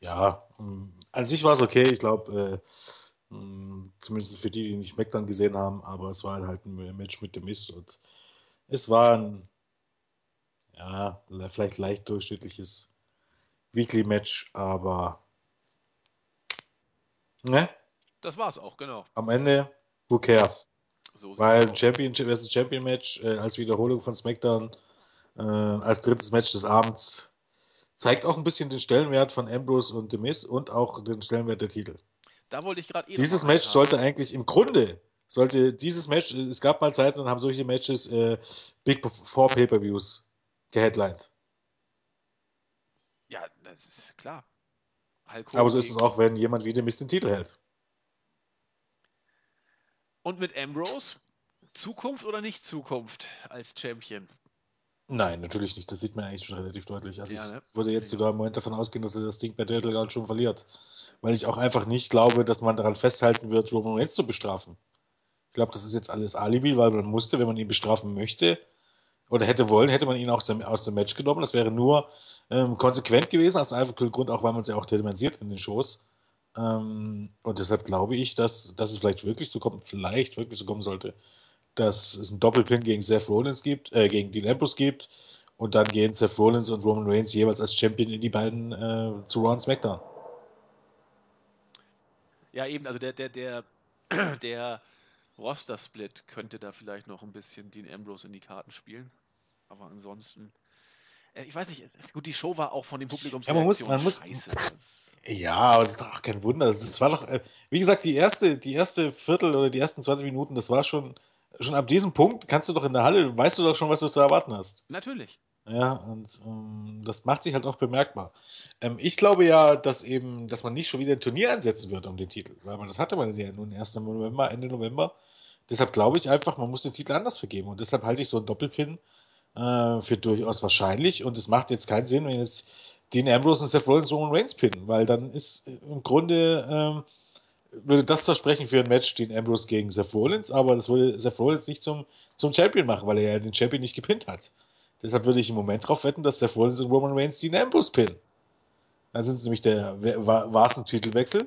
ja, ähm, an sich war es okay. Ich glaube, äh, mm, zumindest für die, die nicht SmackDown gesehen haben, aber es war halt ein Match mit dem Miss und es war ein, ja, vielleicht leicht durchschnittliches Weekly-Match, aber Ne? Das war's auch, genau. Am Ende, who cares? So Weil Championship vs. Champion Match äh, als Wiederholung von SmackDown äh, als drittes Match des Abends zeigt auch ein bisschen den Stellenwert von Ambrose und The Miz und auch den Stellenwert der Titel. Da wollte ich gerade eh Dieses Match haben. sollte eigentlich im Grunde sollte dieses Match, es gab mal Zeiten, dann haben solche Matches äh, Big Four Pay-Per-Views geheadlined. Ja, das ist klar. Aber so ist es auch, wenn jemand wie der Mist den Titel hält. Und mit Ambrose? Zukunft oder nicht Zukunft als Champion? Nein, natürlich nicht. Das sieht man eigentlich schon relativ deutlich. Also ja, ne? ich würde jetzt sogar im Moment davon ausgehen, dass er das Ding bei Dirtleground schon verliert. Weil ich auch einfach nicht glaube, dass man daran festhalten wird, Roman Reigns zu bestrafen. Ich glaube, das ist jetzt alles Alibi, weil man musste, wenn man ihn bestrafen möchte, oder hätte wollen, hätte man ihn auch aus dem Match genommen. Das wäre nur ähm, konsequent gewesen, aus einem Grund, auch weil man es ja auch thematisiert in den Shows. Ähm, und deshalb glaube ich, dass, dass es vielleicht wirklich so kommt, vielleicht wirklich so kommen sollte, dass es einen Doppelpin gegen Seth Rollins gibt, äh, gegen Dean Ambrose gibt und dann gehen Seth Rollins und Roman Reigns jeweils als Champion in die beiden äh, zu Raw und SmackDown. Ja, eben, also der, der, der, (clears throat) der Roster-Split könnte da vielleicht noch ein bisschen Dean Ambrose in die Karten spielen. Aber ansonsten, äh, ich weiß nicht, gut, die Show war auch von dem Publikum ja, man muss, man muss, scheiße. Ja, aber es ist doch auch kein Wunder. Das war doch, äh, wie gesagt, die erste, die erste Viertel oder die ersten 20 Minuten, das war schon, schon ab diesem Punkt kannst du doch in der Halle, weißt du doch schon, was du zu erwarten hast. Natürlich. Ja, und ähm, das macht sich halt auch bemerkbar. Ähm, ich glaube ja, dass eben, dass man nicht schon wieder ein Turnier einsetzen wird um den Titel, weil man das hatte man ja nun erst im November, Ende November. Deshalb glaube ich einfach, man muss den Titel anders vergeben. Und deshalb halte ich so einen Doppelpin äh, für durchaus wahrscheinlich. Und es macht jetzt keinen Sinn, wenn jetzt Dean Ambrose und Seth Rollins Roman Reigns pinnen, weil dann ist im Grunde, ähm, würde das versprechen für ein Match Dean Ambrose gegen Seth Rollins, aber das würde Seth Rollins nicht zum, zum Champion machen, weil er ja den Champion nicht gepinnt hat. Deshalb würde ich im Moment darauf wetten, dass Seth Rollins und Roman Reigns Dean Ambrose pinnen. Dann sind es nämlich der, war es ein Titelwechsel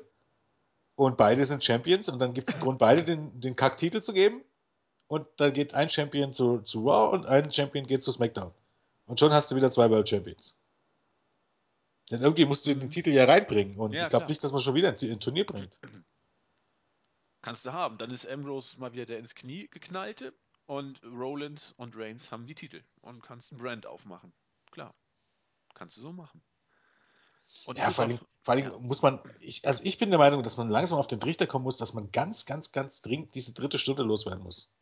und beide sind Champions und dann gibt es einen Grund, beide den, den Kack-Titel zu geben. Und dann geht ein Champion zu, zu Raw und ein Champion geht zu SmackDown. Und schon hast du wieder zwei World Champions. Denn irgendwie musst du den. Titel ja reinbringen. Und ja, ich glaube nicht, dass man schon wieder ein Turnier bringt. Kannst du haben. Dann ist Ambrose mal wieder der ins Knie geknallte und Rollins und Reigns haben die Titel und kannst einen Brand aufmachen. Klar. Kannst du so machen. Und ja, vor allem, Vor allem Ja. muss man, ich, also ich bin der Meinung, dass man langsam auf den Trichter kommen muss, dass man ganz, ganz, ganz dringend diese dritte Stunde loswerden muss.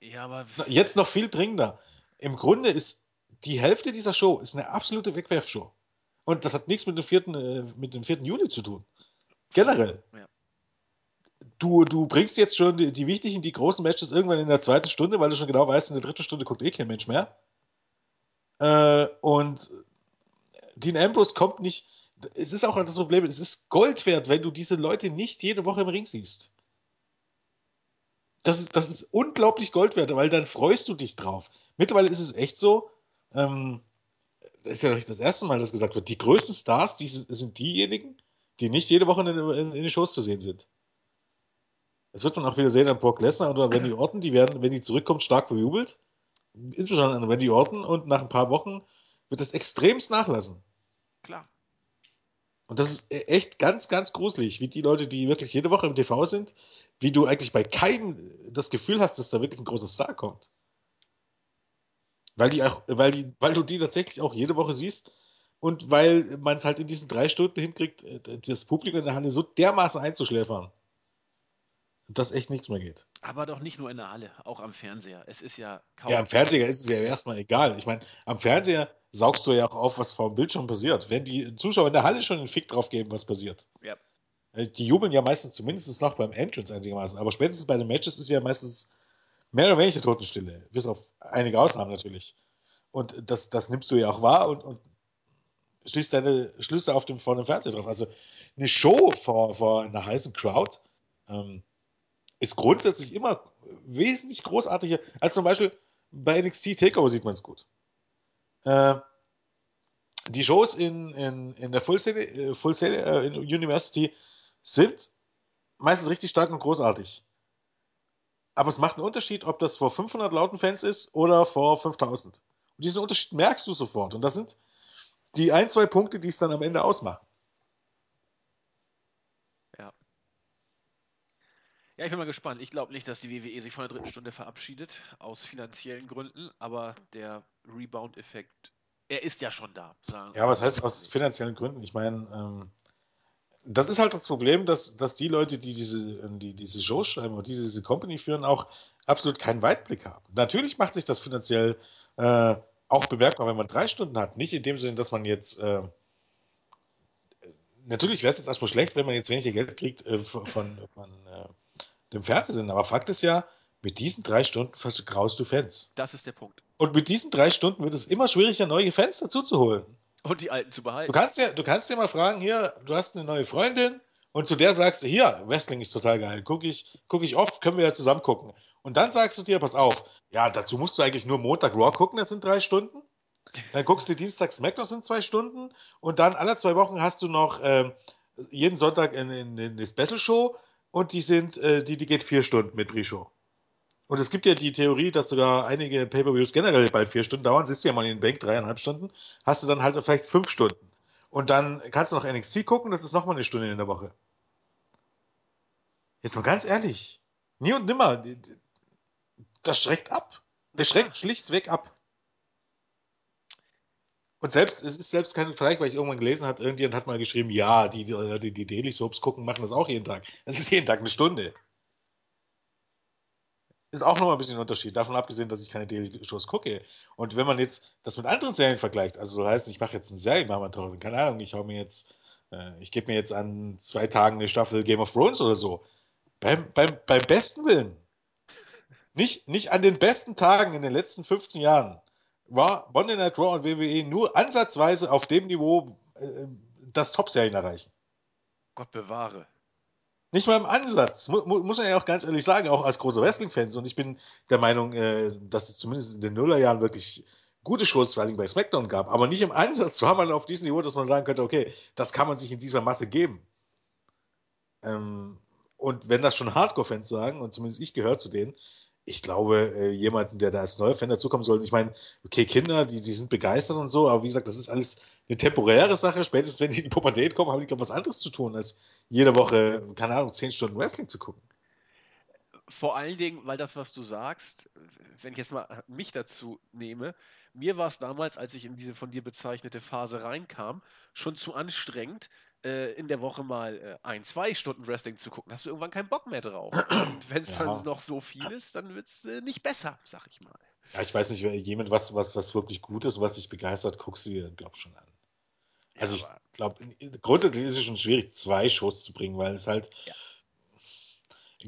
Ja, aber Jetzt noch viel dringender. Im Grunde ist die Hälfte dieser Show ist eine absolute Wegwerfshow. Und das hat nichts mit dem 4., äh, mit dem 4. Juli zu tun. Generell. Ja. Du, du bringst jetzt schon die, die wichtigen, die großen Matches irgendwann in der zweiten Stunde, weil du schon genau weißt, in der dritten Stunde guckt eh kein Mensch mehr. Äh, und Dean Ambrose kommt nicht. Es ist auch das Problem, es ist Gold wert, wenn du diese Leute nicht jede Woche im Ring siehst. Das ist, das ist unglaublich Gold wert, weil dann freust du dich drauf. Mittlerweile ist es echt so, ähm, das ist ja nicht das erste Mal, dass gesagt wird, die größten Stars die sind diejenigen, die nicht jede Woche in, in, in den Shows zu sehen sind. Das wird man auch wieder sehen an Brock Lesnar oder an Randy Orton, die werden, wenn die zurückkommt, stark bejubelt. Insbesondere an Randy Orton und nach ein paar Wochen wird das extremst nachlassen. klar. Und das ist e- echt ganz, ganz gruselig, wie die Leute, die wirklich jede Woche im TV sind, wie du eigentlich bei keinem das Gefühl hast, dass da wirklich ein großer Star kommt. Weil, die auch, weil, die, weil du die tatsächlich auch jede Woche siehst und weil man es halt in diesen drei Stunden hinkriegt, äh, das Publikum in der Halle so dermaßen einzuschläfern, dass echt nichts mehr geht. Aber doch nicht nur in der Halle, auch am Fernseher. Es ist ja kaum. Ja, am Fernseher ist es ja erstmal egal. Ich meine, am Fernseher saugst du ja auch auf, was vor dem Bildschirm passiert. Wenn die Zuschauer in der Halle schon einen Fick drauf geben, was passiert. Ja. Äh, Die jubeln ja meistens zumindest noch beim Entrance einigermaßen. Aber spätestens bei den Matches ist ja meistens mehr oder weniger Totenstille. Bis auf einige Ausnahmen natürlich. Und das, das nimmst du ja auch wahr und, und schließt deine Schlüsse auf dem, vor dem Fernseher drauf. Also eine Show vor, vor einer heißen Crowd ähm, ist grundsätzlich immer wesentlich großartiger. als zum Beispiel bei NXT Takeover sieht man es gut. Äh, die Shows in, in, in der Full Sail, äh, Full Sail äh, in University sind meistens richtig stark und großartig. Aber es macht einen Unterschied, ob das vor 500 lauten Fans ist oder vor 5000. Und diesen Unterschied merkst du sofort. Und das sind die ein, zwei Punkte, die es dann am Ende ausmachen. Ja, ich bin mal gespannt. Ich glaube nicht, dass die WWE sich von der dritten Stunde verabschiedet, aus finanziellen Gründen, aber der Rebound-Effekt, er ist ja schon da. Ja, was heißt aus finanziellen Gründen? Ich meine, ähm, das ist halt das Problem, dass, dass die Leute, die diese, die diese Show schreiben und die diese Company führen, auch absolut keinen Weitblick haben. Natürlich macht sich das finanziell äh, auch bemerkbar, wenn man drei Stunden hat. Nicht in dem Sinne, dass man jetzt. Äh, natürlich wäre es jetzt erstmal schlecht, wenn man jetzt weniger Geld kriegt äh, von, von, von äh, dem Fernsehen. Aber Fakt ist ja, mit diesen drei Stunden vergraust du Fans. Das ist der Punkt. Und mit diesen drei Stunden wird es immer schwieriger, neue Fans dazu zu holen. Und die Alten zu Du behalten. kannst ja, du kannst dir mal fragen, hier, du hast eine neue Freundin und zu der sagst du, hier, Wrestling ist total geil, gucke ich, guck ich oft, können wir ja zusammen gucken. Und dann sagst du dir, pass auf, ja, dazu musst du eigentlich nur Montag Raw gucken, das sind drei Stunden. Dann guckst du Dienstag SmackDown, das sind zwei Stunden. Und dann alle zwei Wochen hast du noch ähm, jeden Sonntag eine, eine, eine Special Show und die sind, äh, die, die geht vier Stunden mit Pre-Show. Und es gibt ja die Theorie, dass sogar einige Pay-Per-Views generell bald vier Stunden dauern. Siehst du ja mal in den Bank, dreieinhalb Stunden. Hast du dann halt vielleicht fünf Stunden. Und dann kannst du noch NXT gucken, das ist nochmal eine Stunde in der Woche. Jetzt mal ganz ehrlich. Nie und nimmer. Das schreckt ab. Das schreckt schlichtweg ab. Und selbst, es ist selbst kein Vergleich, weil ich irgendwann gelesen habe, irgendjemand hat mal geschrieben, ja, die, die, die, die Daily Soaps gucken, machen das auch jeden Tag. Das ist jeden Tag eine Stunde. Ist auch nochmal ein bisschen ein Unterschied, davon abgesehen, dass ich keine Daily-Shows gucke. Und wenn man jetzt das mit anderen Serien vergleicht, also so heißt, ich mache jetzt eine Serienmarathon, keine Ahnung, ich hau mir jetzt, äh, ich gebe mir jetzt an zwei Tagen eine Staffel Game of Thrones oder so. Beim, beim, beim besten Willen. Nicht, nicht an den besten Tagen in den letzten 15 Jahren war Monday Night Raw und WWE nur ansatzweise auf dem Niveau, äh, das Top-Serien erreichen. Gott bewahre. Nicht mal im Ansatz, mu mu muss man ja auch ganz ehrlich sagen, auch als großer Wrestling-Fans. Und ich bin der Meinung, äh, dass es zumindest in den Nullerjahren wirklich gute Shows, vor allem bei SmackDown gab. Aber nicht im Ansatz war man auf diesem Niveau, dass man sagen könnte, okay, das kann man sich in dieser Masse geben. Ähm, und wenn das schon Hardcore-Fans sagen, und zumindest ich gehöre zu denen, ich glaube, äh, jemanden, der da als neuer Fan dazukommen soll, ich meine, okay, Kinder, die, die sind begeistert und so, aber wie gesagt, das ist alles eine temporäre Sache. Spätestens, wenn die in die Pubertät kommen, haben die, glaube ich, was anderes zu tun, als jede Woche, keine Ahnung, zehn Stunden Wrestling zu gucken. Vor allen Dingen, weil das, was du sagst, wenn ich jetzt mal mich dazu nehme, mir war es damals, als ich in diese von dir bezeichnete Phase reinkam, schon zu anstrengend, äh, in der Woche mal äh, ein, zwei Stunden Wrestling zu gucken, hast du irgendwann keinen Bock mehr drauf. Und (clears throat) wenn es Ja. dann noch so viel ist, dann wird es äh, nicht besser, sag ich mal. Ja, ich weiß nicht, wenn jemand was, was, was wirklich gut ist und was dich begeistert, guckst du dir glaub schon an. Also ich aber- glaube, grundsätzlich ist es schon schwierig, zwei Shows zu bringen, weil es halt. Ja.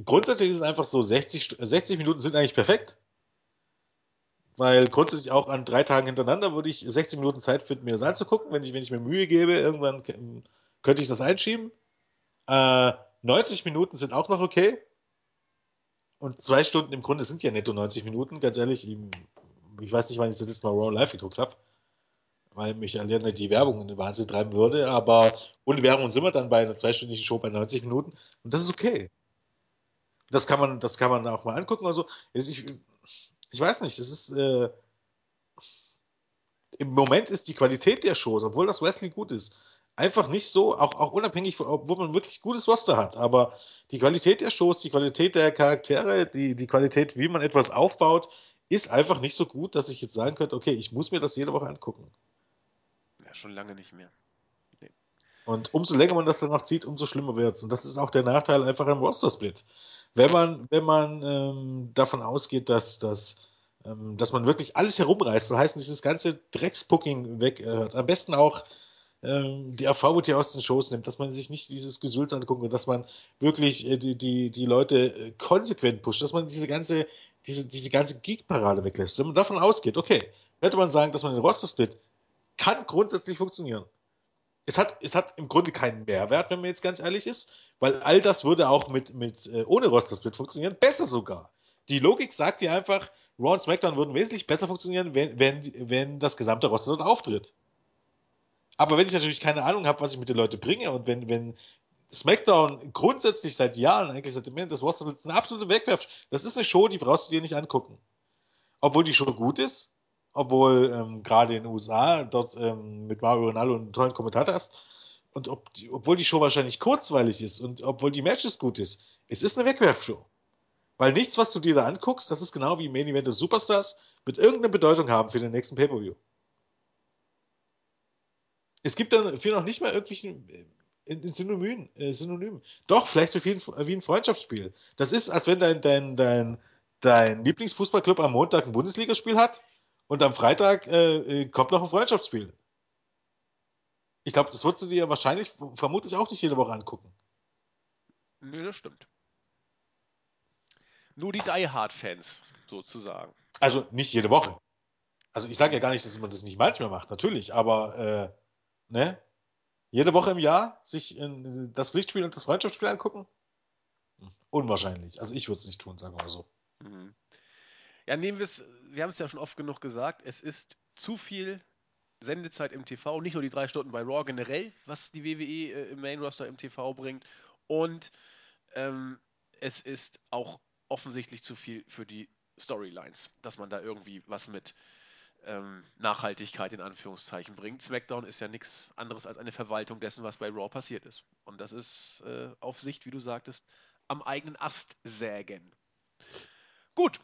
Grundsätzlich ist es einfach so, 60, St- 60 Minuten sind eigentlich perfekt. Weil grundsätzlich auch an drei Tagen hintereinander würde ich 60 Minuten Zeit finden, mir das anzugucken. Wenn ich, wenn ich mir Mühe gebe, irgendwann könnte ich das einschieben. Äh, 90 Minuten sind auch noch okay. Und zwei Stunden im Grunde sind ja netto 90 Minuten, ganz ehrlich. Ich, weiß nicht, wann ich das letzte Mal Raw live geguckt habe weil mich alleine die Werbung in den Wahnsinn treiben würde. Aber ohne Werbung sind wir dann bei einer zweistündigen Show bei 90 Minuten. Und das ist okay. Das kann man, das kann man auch mal angucken. Also, ich, ich weiß nicht, das ist. Äh, Im Moment ist die Qualität der Shows, obwohl das Wrestling gut ist, einfach nicht so, auch, auch unabhängig, von, obwohl man wirklich gutes Roster hat. Aber die Qualität der Shows, die Qualität der Charaktere, die, die Qualität, wie man etwas aufbaut, ist einfach nicht so gut, dass ich jetzt sagen könnte, okay, ich muss mir das jede Woche angucken. Ja, schon lange nicht mehr. Und umso länger man das dann noch zieht, umso schlimmer wird es. Und das ist auch der Nachteil einfach am Roster-Split. Wenn man, wenn man ähm, davon ausgeht, dass, dass, ähm, dass man wirklich alles herumreißt, so heißt nicht das ganze Dreckspucking weghört. Am besten auch ähm, die AV die aus den Shows nimmt, dass man sich nicht dieses Gesülz anguckt und dass man wirklich äh, die, die, die Leute äh, konsequent pusht, dass man diese ganze, diese, diese ganze Geek-Parade weglässt. Wenn man davon ausgeht, okay, könnte man sagen, dass man den Roster-Split kann grundsätzlich funktionieren es hat, es hat im Grunde keinen Mehrwert, wenn man jetzt ganz ehrlich ist, weil all das würde auch mit, mit äh, ohne Roster-Split funktionieren, besser sogar. Die Logik sagt dir einfach, Raw und SmackDown würden wesentlich besser funktionieren, wenn, wenn, wenn das gesamte Roster dort auftritt. Aber wenn ich natürlich keine Ahnung habe, was ich mit den Leuten bringe und wenn, wenn SmackDown grundsätzlich seit Jahren, eigentlich seit dem Ende des Roster eine absolute Wegwerf, das ist eine Show, die brauchst du dir nicht angucken. Obwohl die Show gut ist, obwohl ähm, gerade in den USA dort ähm, mit Mario Ronaldo einen tollen Kommentator hast und ob die, obwohl die Show wahrscheinlich kurzweilig ist und obwohl die Matches gut ist, es ist eine Wegwerfshow. Weil nichts, was du dir da anguckst, das ist genau wie Main Event des Superstars, wird irgendeine Bedeutung haben für den nächsten Pay-Per-View. Es gibt dann viel noch nicht mal irgendwelchen äh, in, in Synonym, äh, Synonym. Doch, vielleicht wie ein, wie ein Freundschaftsspiel. Das ist, als wenn dein, dein, dein, dein Lieblingsfußballclub am Montag ein Bundesligaspiel hat und am Freitag äh, äh, kommt noch ein Freundschaftsspiel. Ich glaube, das würdest du dir wahrscheinlich vermutlich auch nicht jede Woche angucken. Nö, das stimmt. Nur die Die Hard-Fans, sozusagen. Also nicht jede Woche. Also ich sage ja gar nicht, dass man das nicht manchmal macht, natürlich, aber äh, ne? Jede Woche im Jahr sich das Pflichtspiel und das Freundschaftsspiel angucken? Hm, Unwahrscheinlich. Also ich würde es nicht tun, sagen wir mal so. Mhm. Ja, nehmen wir es, wir haben es ja schon oft genug gesagt, es ist zu viel Sendezeit im TV, nicht nur die drei Stunden bei Raw generell, was die WWE äh, im Main Roster im TV bringt. Und ähm, es ist auch offensichtlich zu viel für die Storylines, dass man da irgendwie was mit ähm, Nachhaltigkeit in Anführungszeichen bringt. SmackDown ist ja nichts anderes als eine Verwaltung dessen, was bei Raw passiert ist. Und das ist äh, auf Sicht, wie du sagtest, am eigenen Ast sägen. Gut,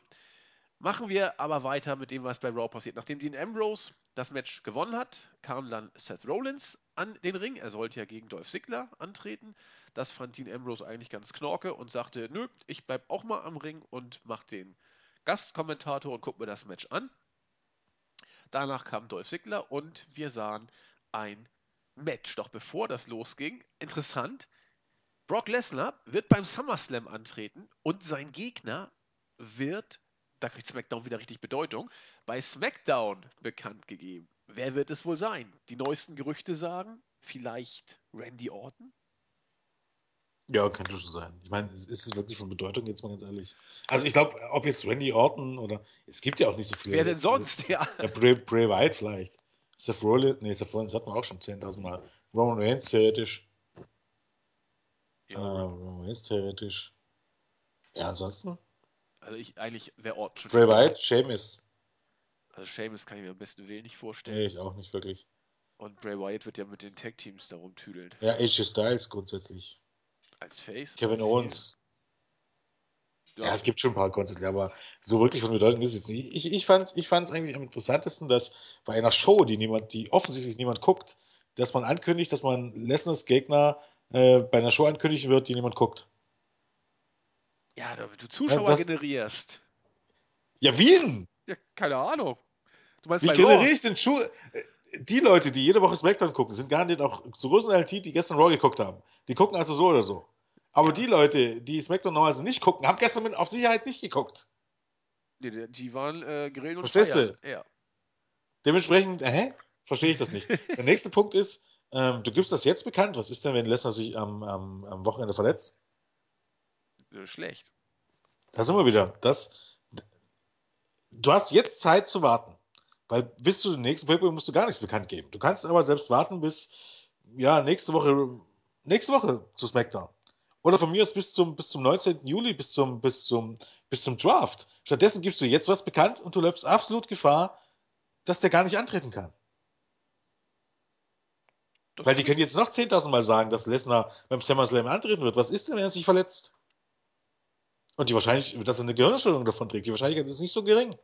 Machen wir aber weiter mit dem, was bei Raw passiert. Nachdem Dean Ambrose das Match gewonnen hat, kam dann Seth Rollins an den Ring. Er sollte ja gegen Dolph Ziggler antreten. Das fand Dean Ambrose eigentlich ganz knorke und sagte, nö, ich bleib auch mal am Ring und mach den Gastkommentator und guck mir das Match an. Danach kam Dolph Ziggler und wir sahen ein Match. Doch bevor das losging, interessant, Brock Lesnar wird beim SummerSlam antreten und sein Gegner wird da kriegt SmackDown wieder richtig Bedeutung, bei SmackDown bekannt gegeben. Wer wird es wohl sein? Die neuesten Gerüchte sagen, vielleicht Randy Orton? Ja, könnte schon sein. Ich meine, ist es wirklich von Bedeutung, jetzt mal ganz ehrlich? Also ich glaube, ob jetzt Randy Orton oder es gibt ja auch nicht so viele. Wer denn sonst? Ja. Ja, Bray, Bray Wyatt vielleicht. Seth Rollins, nee, Seth Rollins hatten wir auch schon 10.000 Mal. Roman Reigns theoretisch. ja. Äh, Roman Reigns theoretisch. Ja, ansonsten. Also ich eigentlich wäre Orton schon. Bray Wyatt, Sheamus. Also Sheamus kann ich mir am besten Willen nicht vorstellen. Nee, ich auch nicht wirklich. Und Bray Wyatt wird ja mit den Tag Teams darum tüdeln. Ja, AJ Styles grundsätzlich. Als Face. Kevin als Owens. Heel. Ja, es gibt schon ein paar Konzerte, aber so wirklich von Bedeutung ist es jetzt nicht. Ich, ich fand es ich fand's eigentlich am interessantesten, dass bei einer Show, die niemand, die offensichtlich niemand guckt, dass man ankündigt, dass man Lesners Gegner äh, bei einer Show ankündigen wird, die niemand guckt. Ja, damit du Zuschauer Was? generierst. Ja, wie denn? Ja, keine Ahnung. Du meinst Wie generiere ich denn Schuh? Die Leute, die jede Woche SmackDown gucken, sind garantiert auch zu großen Teil die, die gestern Raw geguckt haben. Die gucken also so oder so. Aber Ja. die Leute, die SmackDown normalerweise nicht gucken, haben gestern mit auf Sicherheit nicht geguckt. Die- die waren äh, grillen und Verstehst feiern. Ja. Dementsprechend, hä? Verstehe ich das nicht. (laughs) Der nächste Punkt ist, ähm, du gibst das jetzt bekannt. Was ist denn, wenn Lesnar sich am, am, am Wochenende verletzt? Äh, Schlecht. Da sind wir wieder. Das, du hast jetzt Zeit zu warten. Weil bis zu dem nächsten Pay-Per-View musst du gar nichts bekannt geben. Du kannst aber selbst warten bis, ja, nächste Woche, nächste Woche zu SmackDown. Oder von mir aus bis zum, bis zum 19. Juli, bis zum, bis zum, bis zum Draft. Stattdessen gibst du jetzt was bekannt und du läufst absolut Gefahr, dass der gar nicht antreten kann. Das Weil die können jetzt noch 10.000 Mal sagen, dass Lesnar beim SummerSlam antreten wird. Was ist denn, wenn er sich verletzt? Und die Wahrscheinlichkeit, dass er eine Gehirnerschütterung davon trägt, die Wahrscheinlichkeit ist nicht so gering.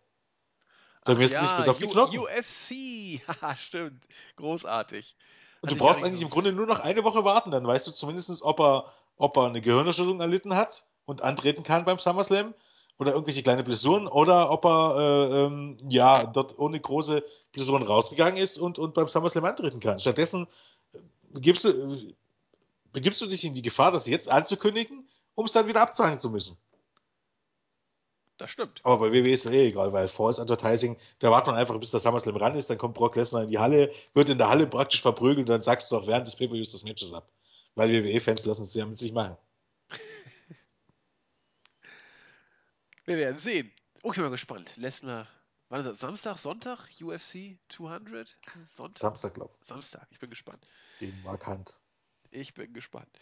Bei Ach mir ist es nicht bis auf die Knochen. UFC. (laughs) Haha, stimmt. Großartig. Und du brauchst eigentlich so- im Grunde nur noch eine Woche warten, dann weißt du zumindest, ob er, ob er eine Gehirnerschütterung erlitten hat und antreten kann beim SummerSlam oder irgendwelche kleine Blessuren oder ob er äh, ähm, ja dort ohne große Blessuren rausgegangen ist und, und beim SummerSlam antreten kann. Stattdessen äh, begibst du, äh, begibst du dich in die Gefahr, das jetzt anzukündigen, um es dann wieder abzahlen zu müssen. Das stimmt. Aber bei WWE ist es eh egal, weil False Advertising, da wartet man einfach, bis der SummerSlam ran ist, dann kommt Brock Lesnar in die Halle, wird in der Halle praktisch verprügelt und dann sagst du auch während des Pay-Per-Views des Matches ab. Weil WWE-Fans lassen es ja mit sich machen. (laughs) Wir werden sehen. Ich bin mal gespannt. Lesnar. Wann ist das? Samstag, Sonntag? UFC 200? Sonntag? Samstag, glaube Samstag. Ich bin gespannt. ich. Gegen Mark Hunt. Ich bin gespannt.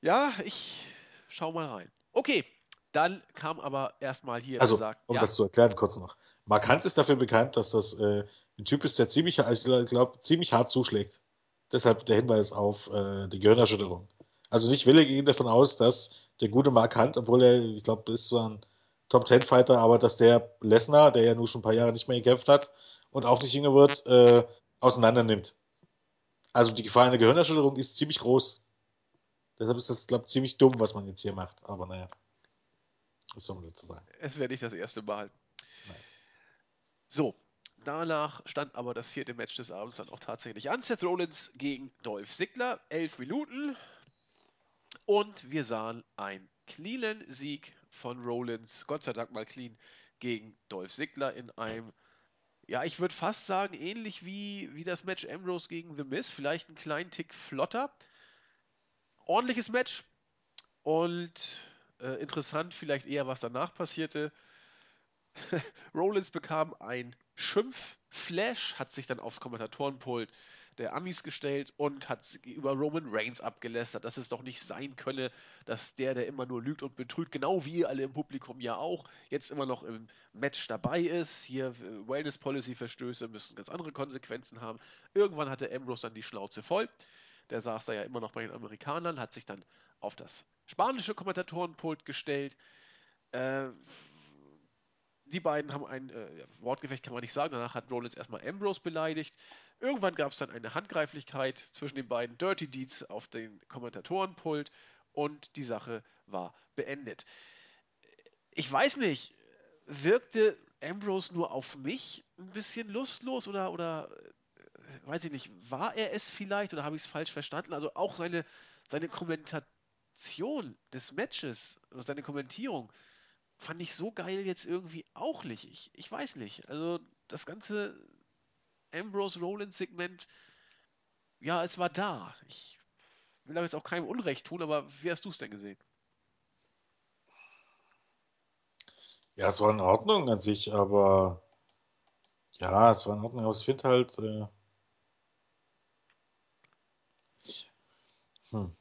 Ja, ich schau mal rein. Okay, dann kam aber erstmal hier Also, gesagt, um ja, das zu erklären, kurz noch. Mark Hunt ist dafür bekannt, dass das äh, ein Typ ist, der ziemlich, ich glaube, ziemlich hart zuschlägt. Deshalb der Hinweis auf äh, die Gehirnerschütterung. Also nicht Wille gehen davon aus, dass der gute Mark Hunt, obwohl er, ich glaube, ist zwar ein Top-10-Fighter, aber dass der Lesnar, der ja nun schon ein paar Jahre nicht mehr gekämpft hat und auch nicht jünger wird, äh, auseinander nimmt. Also die Gefahr einer Gehirnerschütterung ist ziemlich groß. Deshalb ist das, glaube ich, ziemlich dumm, was man jetzt hier macht. Aber naja, was soll man dazu sagen? es wäre nicht das erste Mal. Nein. So, danach stand aber das vierte Match des Abends dann auch tatsächlich an. Seth Rollins gegen Dolph Ziggler, elf Minuten. Und wir sahen einen cleanen Sieg von Rollins, Gott sei Dank mal clean, gegen Dolph Ziggler in einem, ja, ich würde fast sagen, ähnlich wie, wie das Match Ambrose gegen The Miz, vielleicht einen kleinen Tick flotter. Ordentliches Match und äh, interessant vielleicht eher, was danach passierte. (laughs) Rollins bekam ein Schimpfflash, hat sich dann aufs Kommentatorenpult der Amis gestellt und hat über Roman Reigns abgelästert, dass es doch nicht sein könne, dass der, der immer nur lügt und betrügt, genau wie alle im Publikum ja auch, jetzt immer noch im Match dabei ist. Hier äh, Wellness Policy Verstöße müssen ganz andere Konsequenzen haben. Irgendwann hatte Ambrose dann die Schnauze voll. Der saß da ja immer noch bei den Amerikanern, hat sich dann auf das spanische Kommentatorenpult gestellt. Äh, die beiden haben ein äh, Wortgefecht, kann man nicht sagen. Danach hat Rollins erstmal Ambrose beleidigt. Irgendwann gab es dann eine Handgreiflichkeit zwischen den beiden Dirty Deeds auf den Kommentatorenpult und die Sache war beendet. Ich weiß nicht, wirkte Ambrose nur auf mich ein bisschen lustlos oder, oder äh, weiß ich nicht, war er es vielleicht oder habe ich es falsch verstanden? Also auch seine, seine Kommentation des Matches oder seine Kommentierung fand ich so geil jetzt irgendwie auch nicht. Ich, ich weiß nicht. Also das ganze Ambrose Rollins Segment, ja, es war da. Ich will aber jetzt auch keinem Unrecht tun, aber wie hast du es denn gesehen? Ja, es war in Ordnung an sich, aber ja, es war in Ordnung, aber ich finde halt, äh, hm.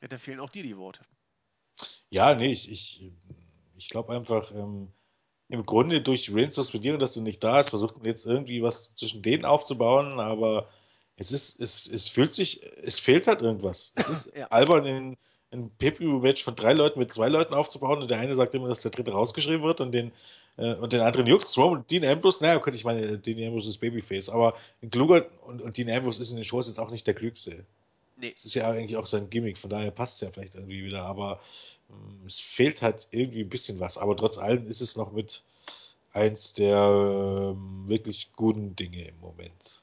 Ja, da fehlen auch dir die Worte. Ja, nee, ich, ich, ich glaube einfach, ähm, im Grunde durch Reigns suspendieren, dass du nicht da ist, versucht man jetzt irgendwie was zwischen denen aufzubauen, aber es ist, es, es fühlt sich, es fehlt halt irgendwas. Es ist (laughs) Ja. albern in, ein Pay-Per-View-Match von drei Leuten mit zwei Leuten aufzubauen und der eine sagt immer, dass der dritte rausgeschrieben wird und den, äh, und den anderen juckt. Roman, Dean Ambrose, naja, könnte ich meine, Dean Ambrose ist Babyface, aber ein kluger und, und Dean Ambrose ist in den Shows jetzt auch nicht der klügste. Nee. Das ist ja eigentlich auch sein Gimmick, von daher passt es ja vielleicht irgendwie wieder, aber ähm, es fehlt halt irgendwie ein bisschen was. Aber trotz allem ist es noch mit eins der ähm, wirklich guten Dinge im Moment.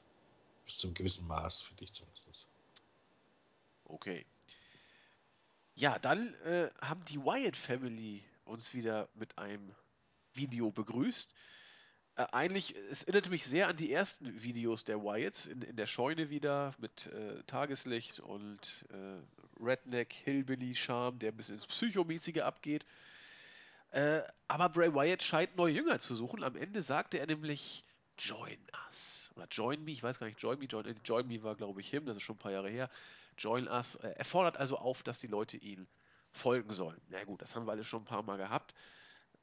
Bis zu einem gewissen Maß, finde ich zumindest. Okay. Ja, dann äh, haben die Wyatt Family uns wieder mit einem Video begrüßt. Äh, eigentlich, es erinnerte mich sehr an die ersten Videos der Wyatts in, in der Scheune wieder mit äh, Tageslicht und äh, Redneck Hillbilly Charme, der ein bisschen ins Psychomäßige abgeht. Äh, aber Bray Wyatt scheint neue Jünger zu suchen. Am Ende sagte er nämlich Join us. Oder Join me, ich weiß gar nicht, Join me, Join, äh, Join me war glaube ich him, das ist schon ein paar Jahre her. Join us. Äh, er fordert also auf, dass die Leute ihn folgen sollen. Na gut, das haben wir alle schon ein paar Mal gehabt.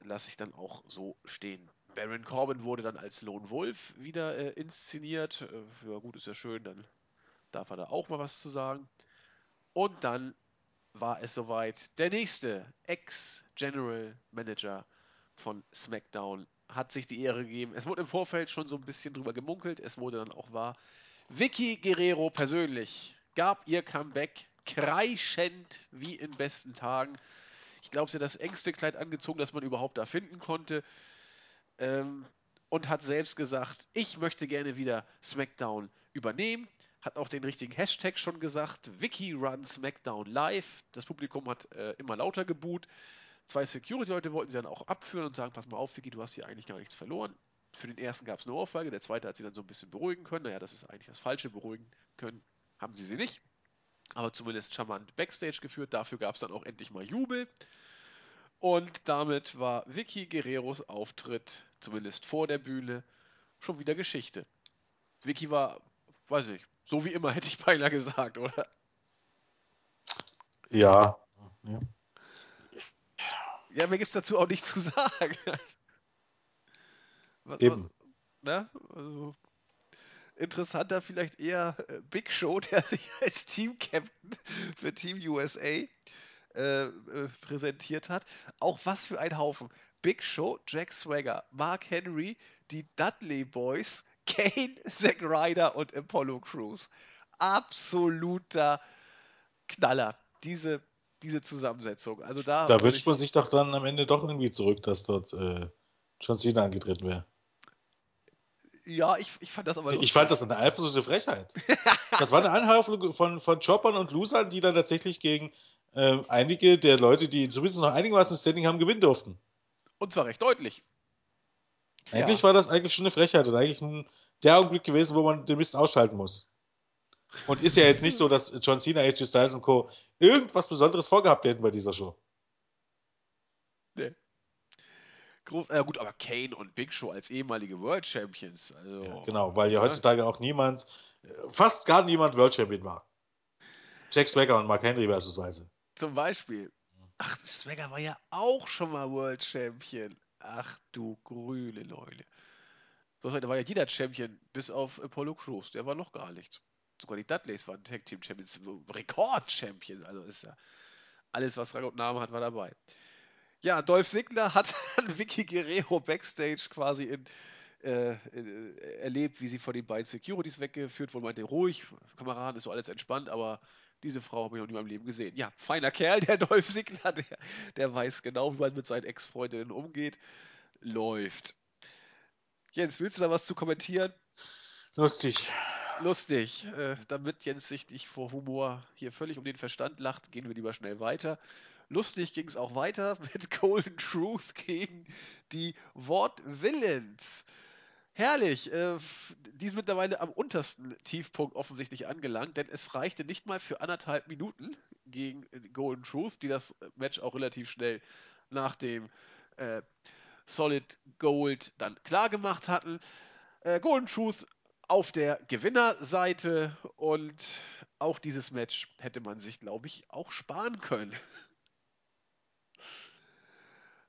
Lasse ich dann auch so stehen. Baron Corbin wurde dann als Lone Wolf wieder äh, inszeniert. Äh, ja gut, ist ja schön, dann darf er da auch mal was zu sagen. Und dann war es soweit. Der nächste Ex-General Manager von SmackDown hat sich die Ehre gegeben. Es wurde im Vorfeld schon so ein bisschen drüber gemunkelt, es wurde dann auch wahr. Vicky Guerrero persönlich gab ihr Comeback kreischend wie in besten Tagen. Ich glaube, sie hat das engste Kleid angezogen, das man überhaupt da finden konnte. Ähm, und hat selbst gesagt, ich möchte gerne wieder SmackDown übernehmen. Hat auch den richtigen Hashtag schon gesagt. Vicky Run SmackDown Live. Das Publikum hat äh, immer lauter geboot. Zwei Security-Leute wollten sie dann auch abführen und sagen, pass mal auf, Vicky, du hast hier eigentlich gar nichts verloren. Für den ersten gab es eine Ohrfeige, der zweite hat sie dann so ein bisschen beruhigen können. Naja, das ist eigentlich das Falsche, beruhigen können haben sie sie nicht. Aber zumindest charmant Backstage geführt. Dafür gab es dann auch endlich mal Jubel. Und damit war Vicky Guerreros Auftritt, zumindest vor der Bühne, schon wieder Geschichte. Vicky war, weiß nicht, so wie immer (laughs) hätte ich beinahe gesagt, oder? Ja. ja. Ja, mir gibt es dazu auch nichts zu sagen. (laughs) Was, Eben. Ne? Also, interessanter vielleicht eher äh, Big Show, der sich als Team-Captain für Team USA äh, äh, präsentiert hat. Auch was für ein Haufen. Big Show, Jack Swagger, Mark Henry, die Dudley Boys, (laughs) Kane, Zack Ryder und Apollo Crews. Absoluter Knaller. Diese, diese Zusammensetzung. Also da, da wünscht man sich doch dann am Ende doch irgendwie zurück, dass dort äh, John Cena angetreten wäre. Ja, ich, ich fand das aber. Ich fand das eine absolute Frechheit. (laughs) das war eine Anhäufung von, von Choppern und Losern, die dann tatsächlich gegen äh, einige der Leute, die zumindest noch einigermaßen Standing haben, gewinnen durften. Und zwar recht deutlich. Eigentlich ja. war das eigentlich schon eine Frechheit und eigentlich ein, der Augenblick gewesen, wo man den Mist ausschalten muss. Und ist ja jetzt nicht so, dass John Cena, AJ Styles und Co. irgendwas Besonderes vorgehabt hätten bei dieser Show. Nee. Groß, äh, gut, aber Kane und Big Show als ehemalige World Champions. Also, ja, genau, weil ja heutzutage auch niemand, fast gar niemand World Champion war. Jack Swagger und Mark Henry beispielsweise. Zum Beispiel. Ach, Swagger war ja auch schon mal World Champion. Ach du grüne Leute. Da war ja jeder Champion, bis auf Apollo Crews. Der war noch gar nichts. Sogar die Dudleys waren Tag Team Champions, Rekord-Champion. Also ist ja alles, was Rang und Name hat, war dabei. Ja, Dolph Ziggler hat (laughs) Vicky Guerrero backstage quasi in, äh, äh, erlebt, wie sie von den beiden Securities weggeführt wurde. Meinte, ruhig, Kameraden, ist so alles entspannt, aber diese Frau habe ich noch nie in meinem Leben gesehen. Ja, feiner Kerl, (laughs) der Dolph Ziggler, der, der weiß genau, wie man mit seinen Ex-Freundinnen umgeht. Läuft. Jens, willst du da was zu kommentieren? Lustig. Lustig. Äh, damit Jens sich nicht vor Humor hier völlig um den Verstand lacht, gehen wir lieber schnell weiter. Lustig ging es auch weiter (laughs) mit Golden Truth gegen die Wortwillens. Herrlich. Äh, die ist mittlerweile am untersten Tiefpunkt offensichtlich angelangt, denn es reichte nicht mal für anderthalb Minuten gegen Golden Truth, die das Match auch relativ schnell nach dem äh, Solid Gold dann klar gemacht hatten. Äh, Golden Truth auf der Gewinnerseite und auch dieses Match hätte man sich, glaube ich, auch sparen können.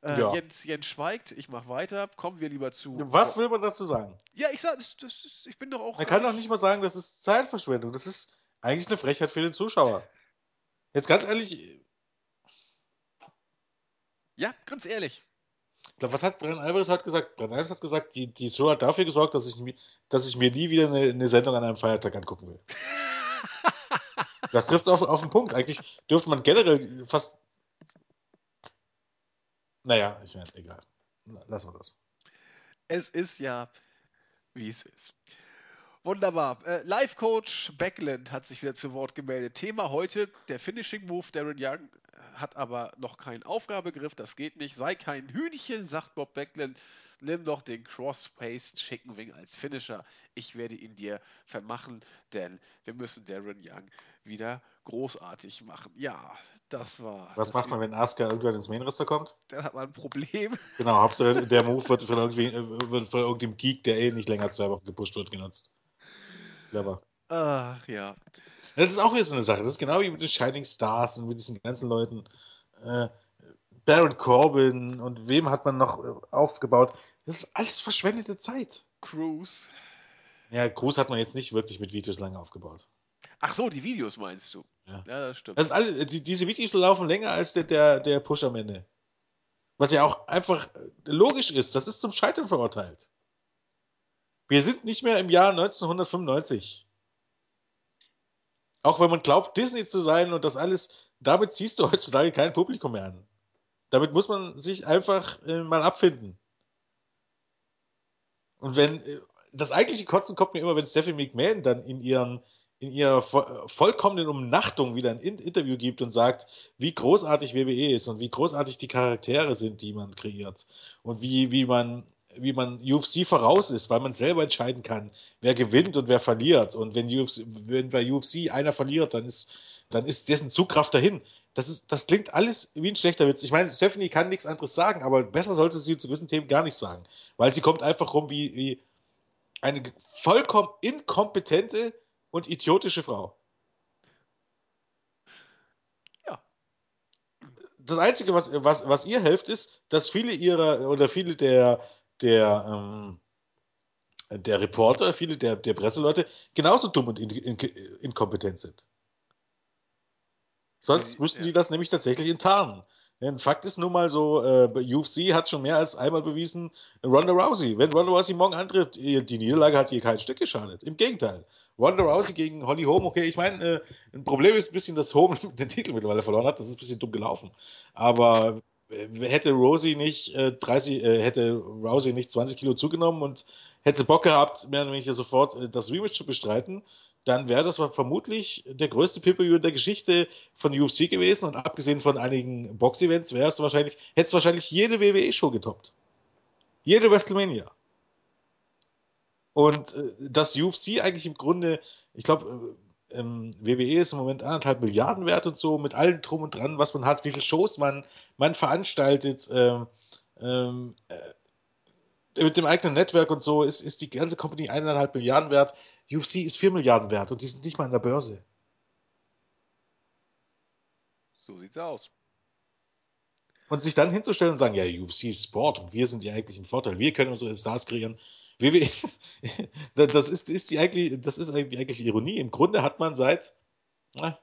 Äh, ja. Jens, Jens schweigt, ich mache weiter. Kommen wir lieber zu. Was will man dazu sagen? Ja, ich sag, das, das, das, ich bin doch auch. Man kann doch nicht mal sagen, das ist Zeitverschwendung. Das ist eigentlich eine Frechheit für den Zuschauer. Jetzt ganz ehrlich, Ja, ganz ehrlich. Ich glaube, was hat Brian Alvarez heute gesagt? Brian Alvarez hat gesagt, die, die Show hat dafür gesorgt, dass ich, dass ich mir nie wieder eine, eine Sendung an einem Feiertag angucken will. (laughs) Das trifft es auf, auf den Punkt. Eigentlich dürfte man generell fast. Naja, ich meine, egal. Lassen wir das. Es ist ja, wie es ist. Wunderbar. Äh, Live-Coach Backland hat sich wieder zu Wort gemeldet. Thema heute, der Finishing Move. Darren Young hat aber noch keinen Aufgabegriff. Das geht nicht. Sei kein Hühnchen, sagt Bob Backland. Nimm doch den Cross-Faced Chicken Wing als Finisher. Ich werde ihn dir vermachen, denn wir müssen Darren Young wieder großartig machen. Ja, das war. Was das macht man, wenn Asuka irgendwann ins Main-Roster kommt? Dann hat man ein Problem. (laughs) Genau, Hauptsache der Move wird von, irgendwie, äh, wird von irgendeinem Geek, der eh nicht länger als zwei Wochen gepusht wird, genutzt. Clever. Ach ja. Das ist auch wieder so eine Sache. Das ist genau wie mit den Shining Stars und mit diesen ganzen Leuten. Äh, Baron Corbin und wem hat man noch äh, aufgebaut? Das ist alles verschwendete Zeit. Cruise. Ja, Cruz hat man jetzt nicht wirklich mit Videos lange aufgebaut. Ach so, die Videos meinst du? Ja. Ja, das stimmt. Das ist alle, die, diese Videos laufen länger als der, der, der Push am Ende. Was ja auch einfach äh, logisch ist. Das ist zum Scheitern verurteilt. Wir sind nicht mehr im Jahr 1995. Auch wenn man glaubt, Disney zu sein und das alles, damit ziehst du heutzutage kein Publikum mehr an. Damit muss man sich einfach äh, mal abfinden. Und wenn, äh, das eigentliche Kotzen kommt mir immer, wenn Stephanie McMahon dann in ihren, in ihrer vo vollkommenen Umnachtung wieder ein In Interview gibt und sagt, wie großartig WWE ist und wie großartig die Charaktere sind, die man kreiert. Und wie, wie man, wie man UFC voraus ist, weil man selber entscheiden kann, wer gewinnt und wer verliert. Und wenn, UFC, wenn bei UFC einer verliert, dann ist, dann ist dessen Zugkraft dahin. Das, ist, das klingt alles wie ein schlechter Witz. Ich meine, Stephanie kann nichts anderes sagen, aber besser sollte sie zu gewissen Themen gar nicht sagen. Weil sie kommt einfach rum wie, wie eine vollkommen inkompetente und idiotische Frau. Ja. Das Einzige, was, was, was ihr hilft, ist, dass viele ihrer oder viele der, der, ähm, der Reporter, viele der, der Presseleute genauso dumm und in, in, inkompetent sind. Sonst Ja. müssten die das nämlich tatsächlich enttarnen. Denn Fakt ist nun mal so, äh, UFC hat schon mehr als einmal bewiesen, Ronda Rousey, wenn Ronda Rousey morgen antritt, ihr- die Niederlage hat ihr kein Stück geschadet. Im Gegenteil. Ronda Rousey gegen Holly Holm, okay, ich meine, äh, ein Problem ist ein bisschen, dass Holm (laughs) den Titel mittlerweile verloren hat. Das ist ein bisschen dumm gelaufen. Aber äh, hätte Rousey nicht äh, 30, äh, hätte Rousey nicht 20 Kilo zugenommen und hätte Bock gehabt, mehr oder weniger sofort äh, das Rematch zu bestreiten, dann wäre das vermutlich der größte Pay-Per-View in der Geschichte von UFC gewesen und abgesehen von einigen Box-Events wäre es wahrscheinlich, hätte es wahrscheinlich jede WWE-Show getoppt. Jede WrestleMania. Und äh, dass UFC eigentlich im Grunde, ich glaube, äh, WWE ist im Moment anderthalb Milliarden wert und so, mit allem drum und dran, was man hat, wie viele Shows man, man veranstaltet, ähm, ähm, äh, mit dem eigenen Netzwerk und so, ist, ist die ganze Company eineinhalb Milliarden wert. UFC ist vier Milliarden wert und die sind nicht mal an der Börse. So sieht's aus. Und sich dann hinzustellen und sagen, ja, UFC ist Sport und wir sind ja eigentlich ein Vorteil, wir können unsere Stars kreieren. WWE, (laughs) das ist, ist die eigentlich, das ist eigentlich die eigentliche Ironie. Im Grunde hat man seit, na,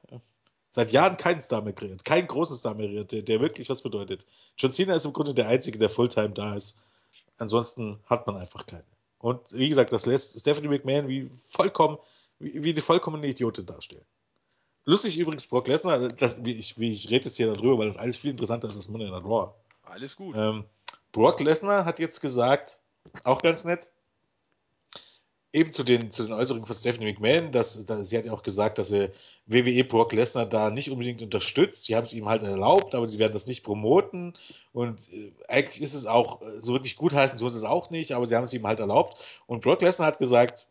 seit Jahren keinen Star mehr kreiert, keinen großen Star mehr kreiert, der, der wirklich was bedeutet. John Cena ist im Grunde der Einzige, der Fulltime da ist. Ansonsten hat man einfach keine. Und wie gesagt, das lässt Stephanie McMahon wie vollkommen, wie, wie eine vollkommene Idiotin darstellen. Lustig übrigens, Brock Lesnar, das, wie ich, wie ich rede jetzt hier darüber, weil das alles viel interessanter ist als Monday Night Raw. Alles gut. Ähm, Brock Lesnar hat jetzt gesagt, auch ganz nett, eben zu den, zu den Äußerungen von Stephanie McMahon, dass, dass sie hat ja auch gesagt, dass sie WWE Brock Lesnar da nicht unbedingt unterstützt. Sie haben es ihm halt erlaubt, aber sie werden das nicht promoten. Und äh, eigentlich ist es auch, äh, so wirklich gut heißen, tun sie es auch nicht, aber sie haben es ihm halt erlaubt. Und Brock Lesnar hat gesagt,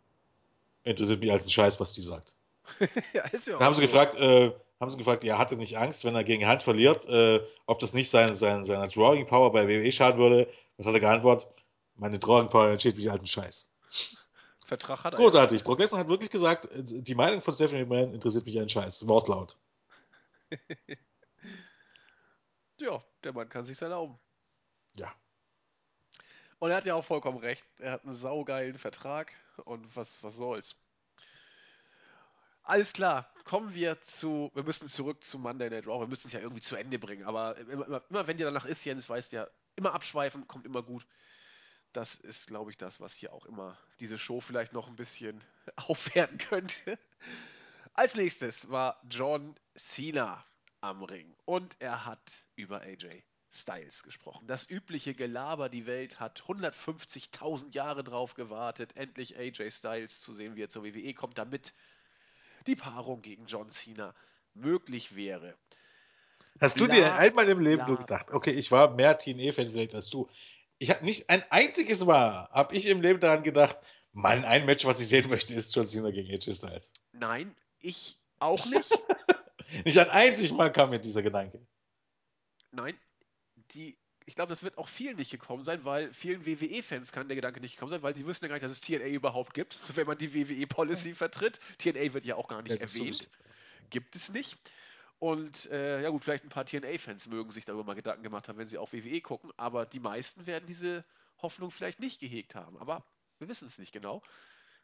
interessiert mich als ein Scheiß, was die sagt. (laughs) ja, ist ja Dann haben auch sie so. gefragt, äh, haben sie gefragt, er hatte nicht Angst, wenn er gegen Hand verliert, äh, ob das nicht sein, sein, seiner Drawing Power bei WWE schaden würde. Was hat er geantwortet? Meine Drawing Power entsteht wie alten Scheiß. Vertrag hat er. Großartig. Brock Lesnar hat wirklich gesagt, die Meinung von Stephanie McMahon interessiert mich ein Scheiß. Wortlaut. Ja. (laughs) ja, der Mann kann sich's erlauben. Ja. Und er hat ja auch vollkommen recht. Er hat einen saugeilen Vertrag und was, was soll's. Alles klar, kommen wir zu, wir müssen zurück zu Monday Night Raw, wir müssen es ja irgendwie zu Ende bringen, aber immer, immer, immer wenn dir danach ist, Jens, weißt ja, immer abschweifen, kommt immer gut. Das ist, glaube ich, das, was hier auch immer diese Show vielleicht noch ein bisschen (laughs) aufwerten könnte. Als nächstes war John Cena am Ring und er hat über AJ Styles gesprochen. Das übliche Gelaber, die Welt hat 150.000 Jahre drauf gewartet, endlich AJ Styles zu sehen, wie er zur WWE kommt, damit die Paarung gegen John Cena möglich wäre. Hast du dir einmal im Leben nur gedacht, okay, ich war mehr TNA-Fan vielleicht als du. Ich habe nicht ein einziges Mal, habe ich im Leben daran gedacht, Mann, ein Match, was ich sehen möchte, ist John Cena gegen AJ Styles. Nein, ich auch nicht. (laughs) nicht ein einziges Mal kam mir dieser Gedanke. Nein, die, ich glaube, das wird auch vielen nicht gekommen sein, weil vielen WWE-Fans kann der Gedanke nicht gekommen sein, weil die wissen ja gar nicht, dass es TNA überhaupt gibt, so wenn man die WWE-Policy vertritt. TNA wird ja auch gar nicht ja, erwähnt. Gibt es nicht. Und äh, ja gut, vielleicht ein paar TNA-Fans mögen sich darüber mal Gedanken gemacht haben, wenn sie auf WWE gucken, aber die meisten werden diese Hoffnung vielleicht nicht gehegt haben. Aber wir wissen es nicht genau.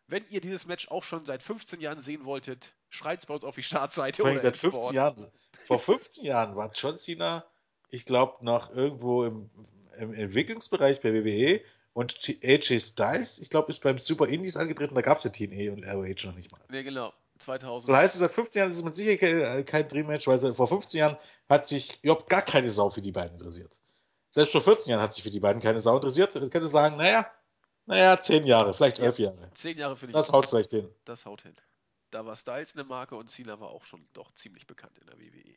Wenn ihr dieses Match auch schon seit 15 Jahren sehen wolltet, schreibt es bei uns auf die Startseite. Oder seit 15 Jahren. Vor 15 Jahren war John Cena, ich glaube, noch irgendwo im, im Entwicklungsbereich bei WWE und AJ Styles, ich glaube, ist beim Super Indies angetreten, da gab es ja TNA und ROH noch nicht mal. Nee, genau. 2000. So heißt es, seit 15 Jahren ist es mit Sicherheit kein Dreammatch, weil vor 15 Jahren hat sich überhaupt gar keine Sau für die beiden interessiert. Selbst vor 14 Jahren hat sich für die beiden keine Sau interessiert. Ich könnte sagen, naja, naja, 10 Jahre, vielleicht 11 ja, Jahre. 10 Jahre finde ich. Das haut vielleicht hin. Das haut hin. Da war Styles eine Marke und Cena war auch schon doch ziemlich bekannt in der WWE.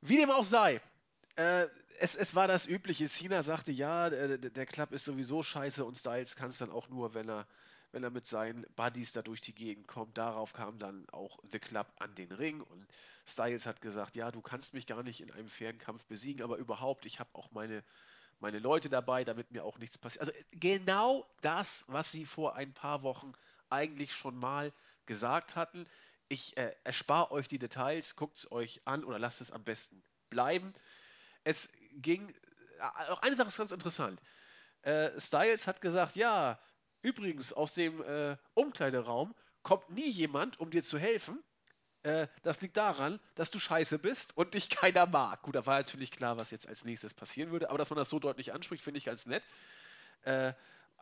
Wie dem auch sei, äh, es, es, war das übliche. Cena sagte, ja, der, der Club ist sowieso scheiße und Styles kann es dann auch nur, wenn er wenn er mit seinen Buddies da durch die Gegend kommt. Darauf kam dann auch The Club an den Ring und Styles hat gesagt, ja, du kannst mich gar nicht in einem fairen Kampf besiegen, aber überhaupt, ich habe auch meine, meine Leute dabei, damit mir auch nichts passiert. Also genau das, was sie vor ein paar Wochen eigentlich schon mal gesagt hatten. Ich äh, erspare euch die Details, guckt es euch an oder lasst es am besten bleiben. Es ging, äh, auch eine Sache ist ganz interessant. Äh, Styles hat gesagt, ja, Übrigens, aus dem äh, Umkleideraum kommt nie jemand, um dir zu helfen. Äh, das liegt daran, dass du scheiße bist und dich (laughs) keiner mag. Gut, da war natürlich klar, was jetzt als nächstes passieren würde, aber dass man das so deutlich anspricht, finde ich ganz nett. Äh,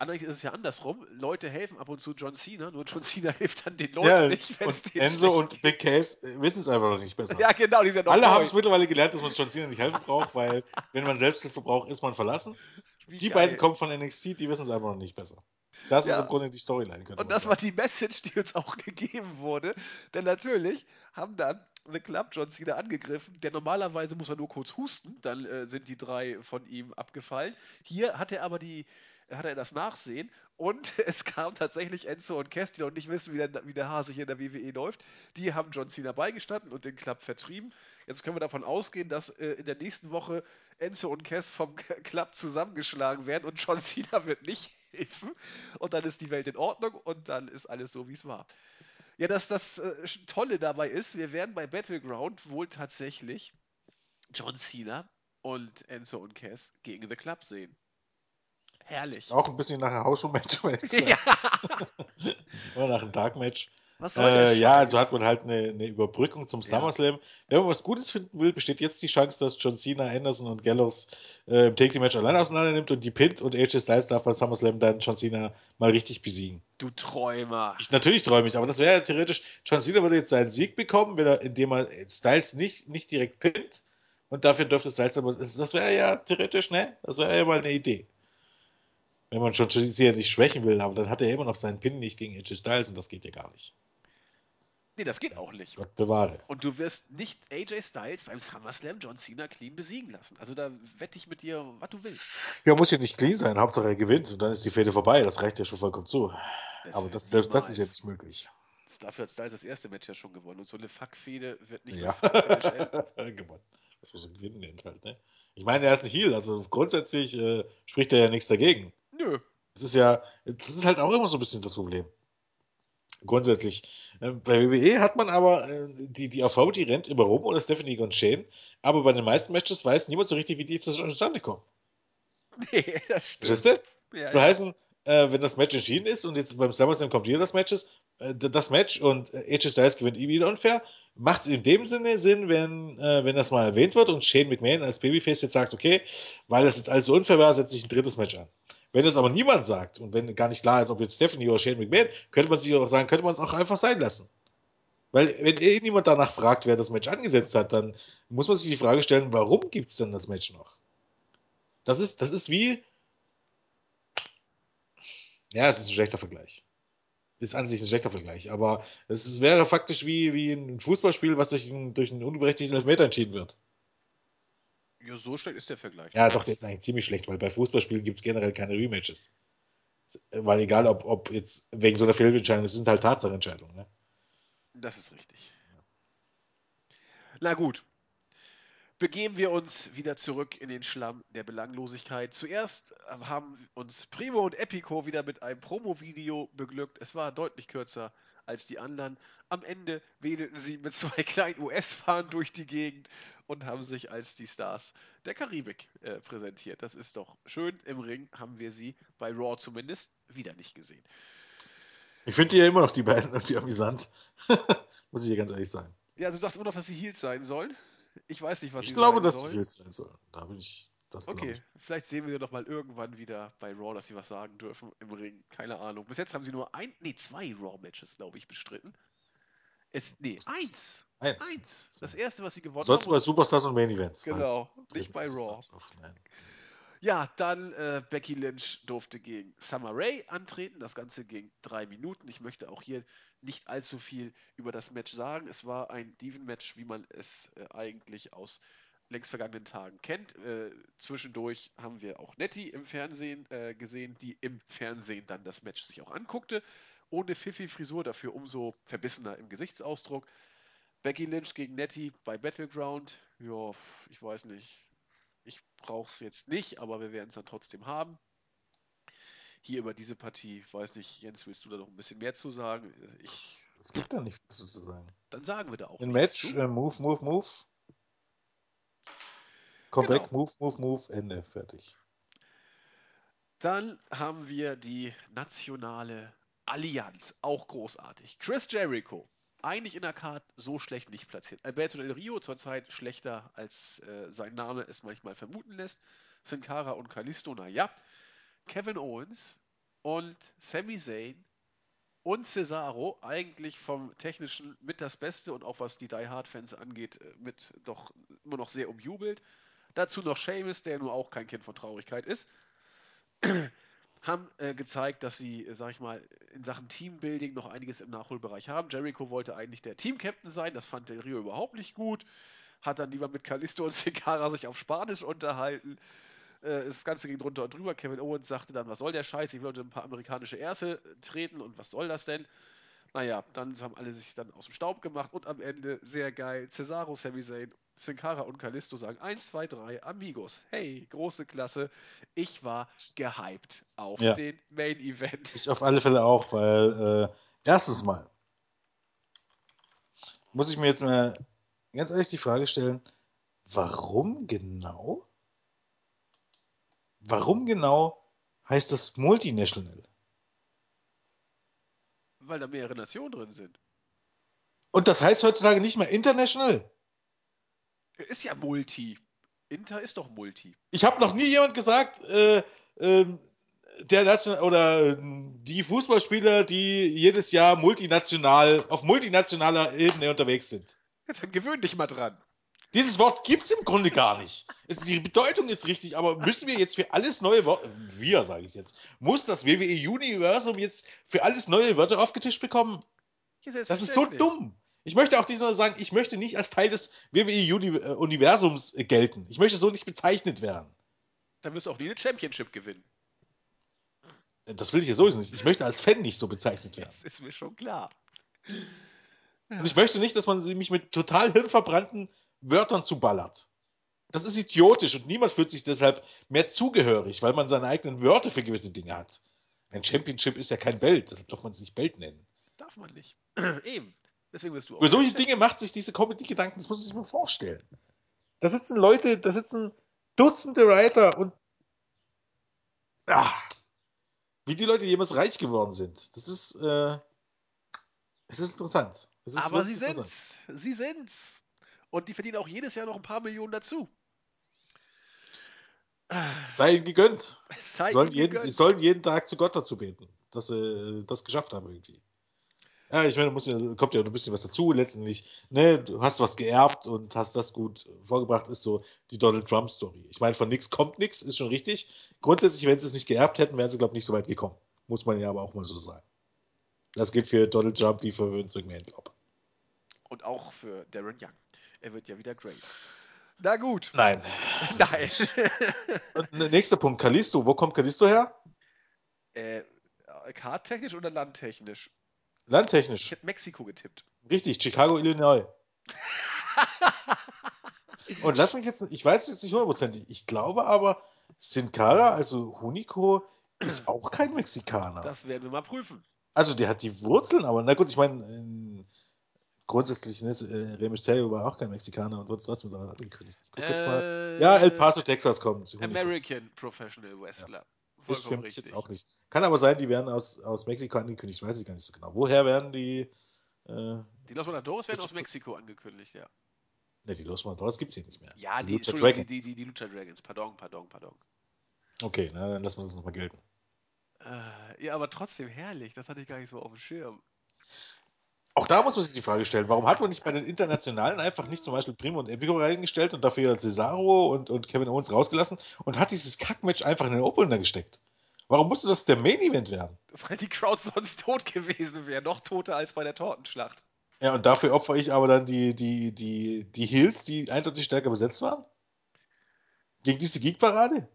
Andererseits ist es ja andersrum. Leute helfen ab und zu John Cena, nur John Cena (laughs) hilft dann den Leuten ja, nicht. Und Enzo und Big Case äh, wissen es einfach noch nicht besser. (laughs) Ja, genau, die sind Alle haben es mittlerweile gelernt, dass man John Cena nicht helfen braucht, weil wenn man Selbsthilfe braucht, ist man verlassen. Die beiden kommen von NXT, die wissen es einfach noch nicht besser. Das ja. ist im Grunde die Storyline. Und das sagen. war die Message, die uns auch (laughs) gegeben wurde. Denn natürlich haben dann The Club John Cena angegriffen. Der normalerweise muss er nur kurz husten, dann äh, sind die drei von ihm abgefallen. Hier hat er aber die, hat er das Nachsehen und (laughs) es kam tatsächlich Enzo und Cass, die noch nicht wissen, wie der, wie der Hase hier in der WWE läuft. Die haben John Cena beigestanden und den Club vertrieben. Jetzt können wir davon ausgehen, dass äh, in der nächsten Woche Enzo und Cass vom Club zusammengeschlagen werden und John (laughs) Cena wird nicht helfen. Und dann ist die Welt in Ordnung und dann ist alles so, wie es war. Ja, dass das äh, Tolle dabei ist, wir werden bei Battleground wohl tatsächlich John Cena und Enzo und Cass gegen The Club sehen. Herrlich. Auch ein bisschen nach einem Hausschulmatch. Ja. (laughs) Oder nach einem Dark-Match. Äh, ja, also hat man halt eine, eine Überbrückung zum SummerSlam. Ja. Wenn man was Gutes finden will, besteht jetzt die Chance, dass John Cena, Anderson und Gallows äh, im Take Match allein auseinander nimmt und die pinnt und AJ Styles darf bei SummerSlam dann John Cena mal richtig besiegen. Du Träumer. Ich, natürlich träume ich, aber das wäre ja theoretisch, John Cena würde jetzt seinen Sieg bekommen, wenn er, indem er Styles nicht, nicht direkt pinnt und dafür dürfte Styles aber, das wäre ja theoretisch, ne? Das wäre ja mal eine Idee. Wenn man schon nicht schwächen will, aber dann hat er immer noch seinen Pin nicht gegen AJ Styles und das geht ja gar nicht. Nee, das geht auch nicht. Gott bewahre. Und du wirst nicht AJ Styles beim SummerSlam John Cena clean besiegen lassen. Also da wette ich mit dir, was du willst. Ja, muss ja nicht clean sein. Hauptsache er gewinnt und dann ist die Fehde vorbei. Das reicht ja schon vollkommen zu. Das Aber das, selbst das ist ja nicht möglich. Dafür hat Styles das erste Match ja schon gewonnen. Und so eine Fuck-Fehde wird nicht ja. (laughs) gewonnen. Das muss ein Gewinnen halt, ne? Ich meine, er ist ein Heal. Also grundsätzlich äh, spricht er ja nichts dagegen. Nö. Das ist ja, das ist halt auch immer so ein bisschen das Problem grundsätzlich. Ähm, bei WWE hat man aber äh, die, die AV, die rennt immer rum oder Stephanie Gonchain, aber bei den meisten Matches weiß niemand so richtig, wie die zustande kommen. (laughs) Nee, das stimmt. Verstehst du? Ja, so heißen, äh, wenn das Match entschieden ist und jetzt beim SummerSlam kommt wieder das Match ist, äh, das Match und äh, AJ Styles gewinnt ihm wieder unfair. Macht es in dem Sinne Sinn, wenn, äh, wenn das mal erwähnt wird und Shane McMahon als Babyface jetzt sagt, okay, weil das jetzt alles so unfair war, setze ich ein drittes Match an. Wenn das aber niemand sagt und wenn gar nicht klar ist, ob jetzt Stephanie oder Shane McMahon, könnte man sich auch sagen, könnte man es auch einfach sein lassen. Weil wenn irgendjemand danach fragt, wer das Match angesetzt hat, dann muss man sich die Frage stellen, warum gibt es denn das Match noch? Das ist, das ist wie. Ja, es ist ein schlechter Vergleich. Ist an sich ein schlechter Vergleich, aber es ist, wäre faktisch wie, wie ein Fußballspiel, was durch, ein, durch einen unberechtigten Elfmeter entschieden wird. Ja, so schlecht ist der Vergleich. Ja, doch, der ist eigentlich ziemlich schlecht, weil bei Fußballspielen gibt es generell keine Rematches. Weil egal, ob, ob jetzt wegen so einer Fehlentscheidung, es sind halt Tatsachenentscheidungen. Ne? Das ist richtig. Na gut. Begeben wir uns wieder zurück in den Schlamm der Belanglosigkeit. Zuerst haben uns Primo und Epico wieder mit einem Promo-Video beglückt. Es war deutlich kürzer als die anderen. Am Ende wedelten sie mit zwei (laughs) kleinen US-Fahren durch die Gegend und haben sich als die Stars der Karibik äh, präsentiert. Das ist doch schön. Im Ring haben wir sie bei Raw zumindest wieder nicht gesehen. Ich finde die ja immer noch die beiden irgendwie amüsant. (laughs) Muss ich dir ganz ehrlich sagen. Ja, du sagst immer noch, dass sie Heels sein sollen. Ich weiß nicht, was ich sie glaube, sein dass sollen. sie Heels sein sollen. Da bin ich. Das Okay, ich. vielleicht sehen wir doch mal irgendwann wieder bei Raw, dass sie was sagen dürfen im Ring. Keine Ahnung. Bis jetzt haben sie nur ein, nee, zwei Raw-Matches, glaube ich, bestritten. Es, nee, eins. Eins. Eins. Das erste, was sie gewonnen Sonst haben. bei Superstars und Main Event. Genau, nicht bei Raw. Auf. Ja, dann äh, Becky Lynch durfte gegen Summer Rae antreten. Das Ganze ging drei Minuten. Ich möchte auch hier nicht allzu viel über das Match sagen. Es war ein Diven-Match, wie man es äh, eigentlich aus längst vergangenen Tagen kennt. Äh, zwischendurch haben wir auch Nettie im Fernsehen äh, gesehen, die im Fernsehen dann das Match sich auch anguckte. Ohne Fifi-Frisur, dafür umso verbissener im Gesichtsausdruck. Becky Lynch gegen Nettie bei Battleground. Ja, ich weiß nicht. Ich brauche es jetzt nicht, aber wir werden es dann trotzdem haben. Hier über diese Partie, weiß nicht, Jens, willst du da noch ein bisschen mehr zu sagen? Ich, Es gibt da nichts zu sagen. dann sagen wir da auch Ein Match, äh, Move, Move, Move. Comeback, Genau. Move, Move, Move, Ende, fertig. Dann haben wir die nationale Allianz, auch großartig. Chris Jericho, eigentlich in der Card so schlecht nicht platziert. Alberto Del Rio zurzeit schlechter, als äh, sein Name es manchmal vermuten lässt. Sin Cara und Kalisto, naja. Kevin Owens und Sami Zayn und Cesaro, eigentlich vom Technischen mit das Beste und auch was die Die Hard-Fans angeht, äh, mit doch immer noch sehr umjubelt. Dazu noch Sheamus, der nur auch kein Kind von Traurigkeit ist (clears throat) haben äh, gezeigt, dass sie, äh, sag ich mal, in Sachen Teambuilding noch einiges im Nachholbereich haben. Jericho wollte eigentlich der Team-Captain sein, das fand Del Rio überhaupt nicht gut. Hat dann lieber mit Kalisto und (laughs) Secara sich auf Spanisch unterhalten. Äh, das Ganze ging drunter und drüber. Kevin Owens sagte dann, was soll der Scheiß? Ich wollte ein paar amerikanische Erste treten und was soll das denn? Naja, dann haben alle sich dann aus dem Staub gemacht und am Ende, sehr geil, Cesaro, Sami Zayn, Sin Cara und Kalisto sagen 1, 2, 3, Amigos. Hey, große Klasse. Ich war gehypt auf Ja. den Main Event. Ich auf alle Fälle auch, weil äh, erstens mal muss ich mir jetzt mal ganz ehrlich die Frage stellen, warum genau? Warum genau heißt das Multinational? Weil da mehrere Nationen drin sind. Und das heißt heutzutage nicht mehr International? Ist ja Multi. Inter ist doch Multi. Ich habe noch nie jemand gesagt, äh, ähm, der Nation oder ähm, die Fußballspieler, die jedes Jahr multinational auf multinationaler Ebene unterwegs sind. Ja, dann gewöhn dich mal dran. Dieses Wort gibt es im Grunde gar nicht. Es, die Bedeutung ist richtig, aber müssen wir jetzt für alles neue Wörter, wir sage ich jetzt, muss das WWE Universum jetzt für alles neue Wörter aufgetischt bekommen? Das ist so dumm. Ich möchte auch diesmal sagen, ich möchte nicht als Teil des WWE Uni Universums gelten. Ich möchte so nicht bezeichnet werden. Dann wirst du auch nie eine Championship gewinnen. Das will ich ja sowieso nicht. Ich möchte als Fan nicht so bezeichnet werden. Das ist mir schon klar. Und ich möchte nicht, dass man sie- mich mit total hirnverbrannten Wörtern zuballert. Das ist idiotisch und niemand fühlt sich deshalb mehr zugehörig, weil man seine eigenen Wörter für gewisse Dinge hat. Ein Championship ist ja kein Belt, deshalb darf man es nicht Belt nennen. Darf man nicht. (clears throat) Eben. Deswegen wirst du auch Über solche Dinge macht sich diese Comedy-Gedanken, das muss man sich mal vorstellen. Da sitzen Leute, da sitzen Dutzende Writer und. Ah, wie die Leute jemals reich geworden sind. Das ist. Äh, Es ist interessant. Es ist Aber sie sind's. Sie sind's. Und die verdienen auch jedes Jahr noch ein paar Millionen dazu. Sei ihnen gegönnt. Sei sollen, ihnen jeden, gegönnt. sollen jeden Tag zu Gott dazu beten, dass sie äh, das geschafft haben irgendwie. Ja, ich meine, da muss kommt ja noch ein bisschen was dazu. Letztendlich, ne, du hast was geerbt und hast das gut vorgebracht, ist so die Donald Trump-Story. Ich meine, von nichts kommt nichts, ist schon richtig. Grundsätzlich, wenn sie es nicht geerbt hätten, wären sie, glaube ich, nicht so weit gekommen. Muss man ja aber auch mal so sagen. Das gilt für Donald Trump wie für Vince McMahon, glaube Und auch für Darren Young. Er wird ja wieder great. Na gut. Nein. (laughs) Nein. (laughs) Und nächster Punkt, Kalisto. Wo kommt Kalisto her? äh, karttechnisch oder landtechnisch? Ich Landtechnisch. hätte Mexiko getippt. Richtig, Chicago, Illinois. (laughs) Und lass mich jetzt, ich weiß jetzt nicht hundertprozentig, ich glaube aber, Sin Cara, also Hunico, ist auch kein Mexikaner. Das werden wir mal prüfen. Also der hat die Wurzeln, aber na gut, ich meine, in- grundsätzlich, ne, äh, Rey Mysterio war auch kein Mexikaner und wurde trotzdem da angekündigt. Ich guck jetzt mal. Äh, Ja, El Paso, Texas kommt. American Professional Wrestler. Ist für mich richtig. jetzt auch nicht. Kann aber sein, die werden aus, aus Mexiko angekündigt, weiß ich gar nicht so genau. Woher werden die? Äh, Die Los Matadores werden aus Mexiko angekündigt, ja. ne, die Los Matadores gibt es hier nicht mehr. Ja, die, Lucha Entschuldigung, Dragons. die, die, die Lucha Dragons. Pardon, pardon, pardon. Okay, na, dann lassen wir das nochmal gelten. Äh, ja, aber trotzdem herrlich. Das hatte ich gar nicht so auf dem Schirm. Auch da muss man sich die Frage stellen, warum hat man nicht bei den Internationalen einfach nicht zum Beispiel Primo und Epico reingestellt und dafür Cesaro und, und Kevin Owens rausgelassen und hat dieses Kackmatch einfach in den Opener gesteckt? Warum musste das der Main Event werden? Weil die Crowd sonst tot gewesen wäre. Noch toter als bei der Tortenschlacht. Ja, und dafür opfere ich aber dann die, die, die, die Heels, die eindeutig stärker besetzt waren? Gegen diese Geek-Parade?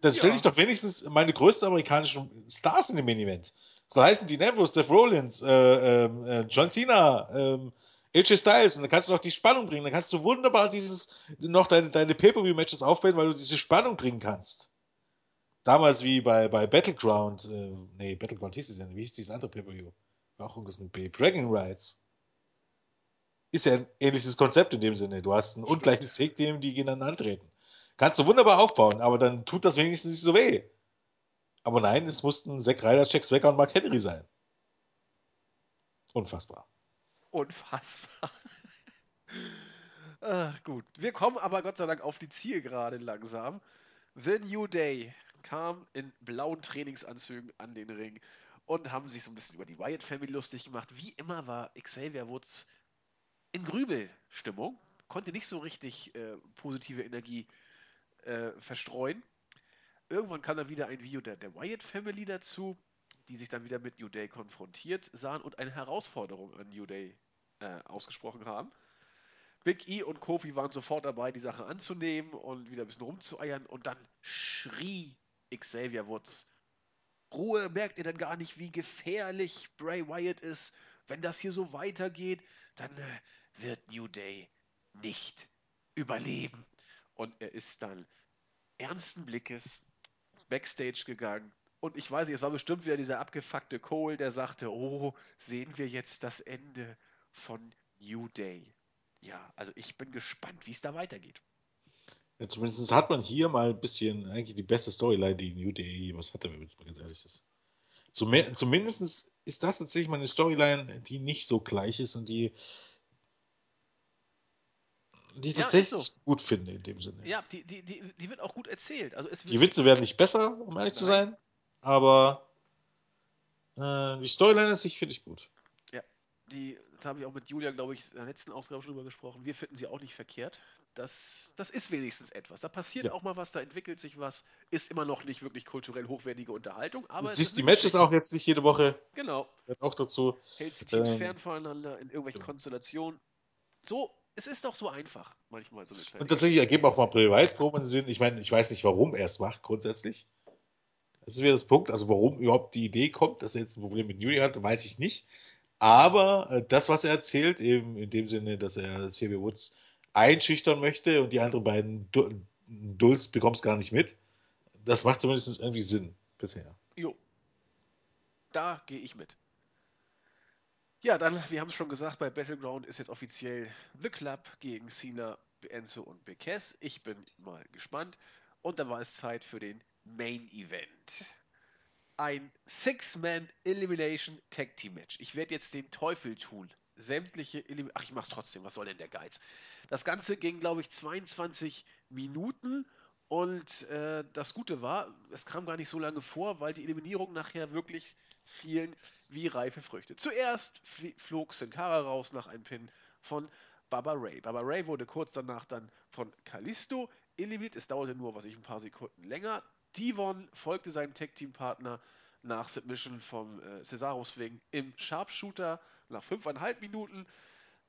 Dann Ja. ich doch wenigstens meine größten amerikanischen Stars in den Main Event. So heißen die Ambrose, Seth Rollins, äh, ähm, äh, John Cena, ähm, AJ Styles. Und dann kannst du noch die Spannung bringen. Dann kannst du wunderbar dieses, noch deine, deine Pay-Per-View-Matches aufbauen, weil du diese Spannung bringen kannst. Damals wie bei, bei Battleground, äh, nee, Battleground hieß es ja nicht. Wie hieß dieses andere Pay-Per-View? Auch irgendwas mit B. Dragon Rights. Ist ja ein ähnliches Konzept in dem Sinne. Du hast ein ungleiches Take-Team, die gegeneinander antreten. Kannst du wunderbar aufbauen, aber dann tut das wenigstens nicht so weh. Aber nein, es mussten Zack Ryder, Jack Swagger und Mark Henry sein. Unfassbar. Unfassbar. Ach, gut. Wir kommen aber Gott sei Dank auf die Zielgerade langsam. The New Day kam in blauen Trainingsanzügen an den Ring und haben sich so ein bisschen über die Wyatt Family lustig gemacht. Wie immer war Xavier Woods in Grübelstimmung, konnte nicht so richtig äh, positive Energie äh, verstreuen. Irgendwann kam dann wieder ein Video der, der Wyatt Family dazu, die sich dann wieder mit New Day konfrontiert sahen und eine Herausforderung an New Day äh, ausgesprochen haben. Big E und Kofi waren sofort dabei, die Sache anzunehmen und wieder ein bisschen rumzueiern und dann schrie Xavier Woods. Ruhe, merkt ihr denn gar nicht, wie gefährlich Bray Wyatt ist? Wenn das hier so weitergeht, dann äh, wird New Day nicht überleben. Und er ist dann ernsten Blickes backstage gegangen. Und ich weiß nicht, es war bestimmt wieder dieser abgefuckte Cole, der sagte, oh, sehen wir jetzt das Ende von New Day. Ja, also ich bin gespannt, wie es da weitergeht. Ja, zumindest hat man hier mal ein bisschen eigentlich die beste Storyline, die New Day jemals hatte, wenn jetzt mal ganz ehrlich ist. Zum, zumindest ist das tatsächlich mal eine Storyline, die nicht so gleich ist und die, die ich Ja, tatsächlich so. gut finde in dem Sinne. Ja, die, die, die, die wird auch gut erzählt. Also es Die Witze werden nicht besser, um ehrlich zu Nein. sein, aber äh, die Storyline an sich finde ich gut. die, da habe ich auch mit Julia, glaube ich, in der letzten Ausgabe schon drüber gesprochen. Wir finden sie auch nicht verkehrt. Das, das ist wenigstens etwas. Da passiert Ja. auch mal was, da entwickelt sich was. Ist immer noch nicht wirklich kulturell hochwertige Unterhaltung, aber du siehst die Matches auch jetzt nicht jede Woche, Genau. auch dazu. Hält die Teams Ähm, fern voneinander in irgendwelchen genau. Konstellationen. So, es ist doch so einfach, manchmal so eine kleine Und tatsächlich ergeben auch mal Proben Sinn. Ich meine, ich weiß nicht, warum er es macht, grundsätzlich. Das ist wieder das Punkt. Also, warum überhaupt die Idee kommt, dass er jetzt ein Problem mit New hat, weiß ich nicht. Aber äh, das, was er erzählt, eben in dem Sinne, dass er Xavier Woods einschüchtern möchte und die anderen beiden Du- Dulls bekommst gar nicht mit, das macht zumindest irgendwie Sinn bisher. Jo. Da gehe ich mit. Ja, dann, wir haben es schon gesagt, bei Battleground ist jetzt offiziell The Club gegen Cena, Enzo und Cass. Ich bin mal gespannt. Und dann war es Zeit für den Main Event. ein Six-Man Elimination Tag Team Match. Ich werde jetzt den Teufel tun. Sämtliche Elim Ach, ich mach's trotzdem. Was soll denn der Geiz? Das Ganze ging, glaube ich, 22 Minuten. Und äh, das Gute war, es kam gar nicht so lange vor, weil die Eliminierung nachher wirklich fielen wie reife Früchte. Zuerst fl flog Sin raus nach einem Pin von Baba Ray. Baba Ray wurde kurz danach dann von Kalisto eliminiert. Es dauerte nur, was ich, ein paar Sekunden länger. Devon folgte seinem Tag-Team-Partner nach Submission vom äh, Cesaro Swing im Sharpshooter nach fünfeinhalb Minuten.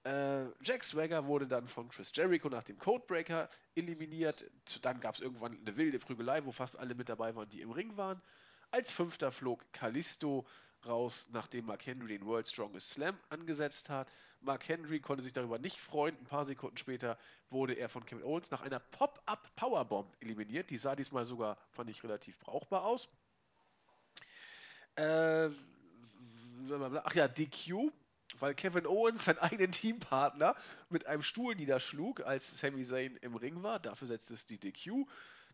Äh, Jack Swagger wurde dann von Chris Jericho nach dem Codebreaker eliminiert. Dann gab es irgendwann eine wilde Prügelei, wo fast alle mit dabei waren, die im Ring waren. Als Fünfter flog Kalisto raus, nachdem Mark Henry den World Strongest Slam angesetzt hat. Mark Henry konnte sich darüber nicht freuen. Ein paar Sekunden später wurde er von Kevin Owens nach einer Pop-Up Powerbomb eliminiert. Die sah diesmal sogar, fand ich, relativ brauchbar aus. Äh, ach ja, DQ, weil Kevin Owens seinen eigenen Teampartner mit einem Stuhl niederschlug, als Sami Zayn im Ring war. Dafür setzte es die DQ.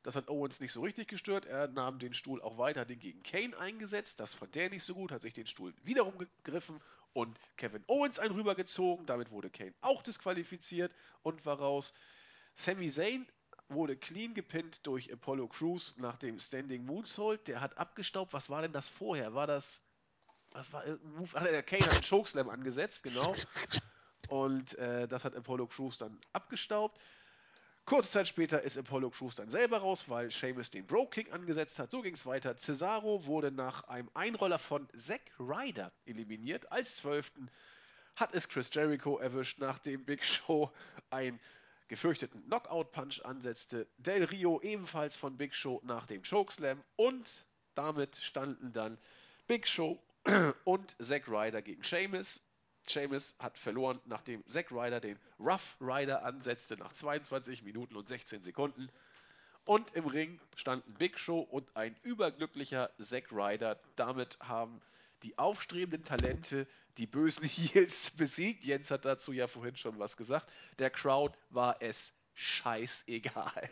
Das hat Owens nicht so richtig gestört. Er nahm den Stuhl auch weiter den gegen Kane eingesetzt. Das fand der nicht so gut, hat sich den Stuhl wiederum gegriffen und Kevin Owens einen rübergezogen. Damit wurde Kane auch disqualifiziert und war raus. Sami Zayn wurde clean gepinnt durch Apollo Crews nach dem Standing Moonsault. Der hat abgestaubt. Was war denn das vorher? War das. Was war Move? Ach, der Kane hat einen Chokeslam angesetzt, genau. Und äh, das hat Apollo Crews dann abgestaubt. Kurze Zeit später ist Apollo Crews dann selber raus, weil Sheamus den Bro-Kick angesetzt hat. So ging es weiter. Cesaro wurde nach einem Einroller von Zack Ryder eliminiert. Als Zwölften hat es Chris Jericho erwischt, nachdem Big Show einen gefürchteten Knockout-Punch ansetzte. Del Rio ebenfalls von Big Show nach dem Chokeslam. Und damit standen dann Big Show (clears throat) und Zack Ryder gegen Sheamus. Sheamus hat verloren, nachdem Zack Ryder den Rough Rider ansetzte nach 22 Minuten und 16 Sekunden. Und im Ring standen Big Show und ein überglücklicher Zack Ryder. Damit haben die aufstrebenden Talente die bösen (laughs) Heels besiegt. Jens hat dazu ja vorhin schon was gesagt. Der Crowd war es scheißegal.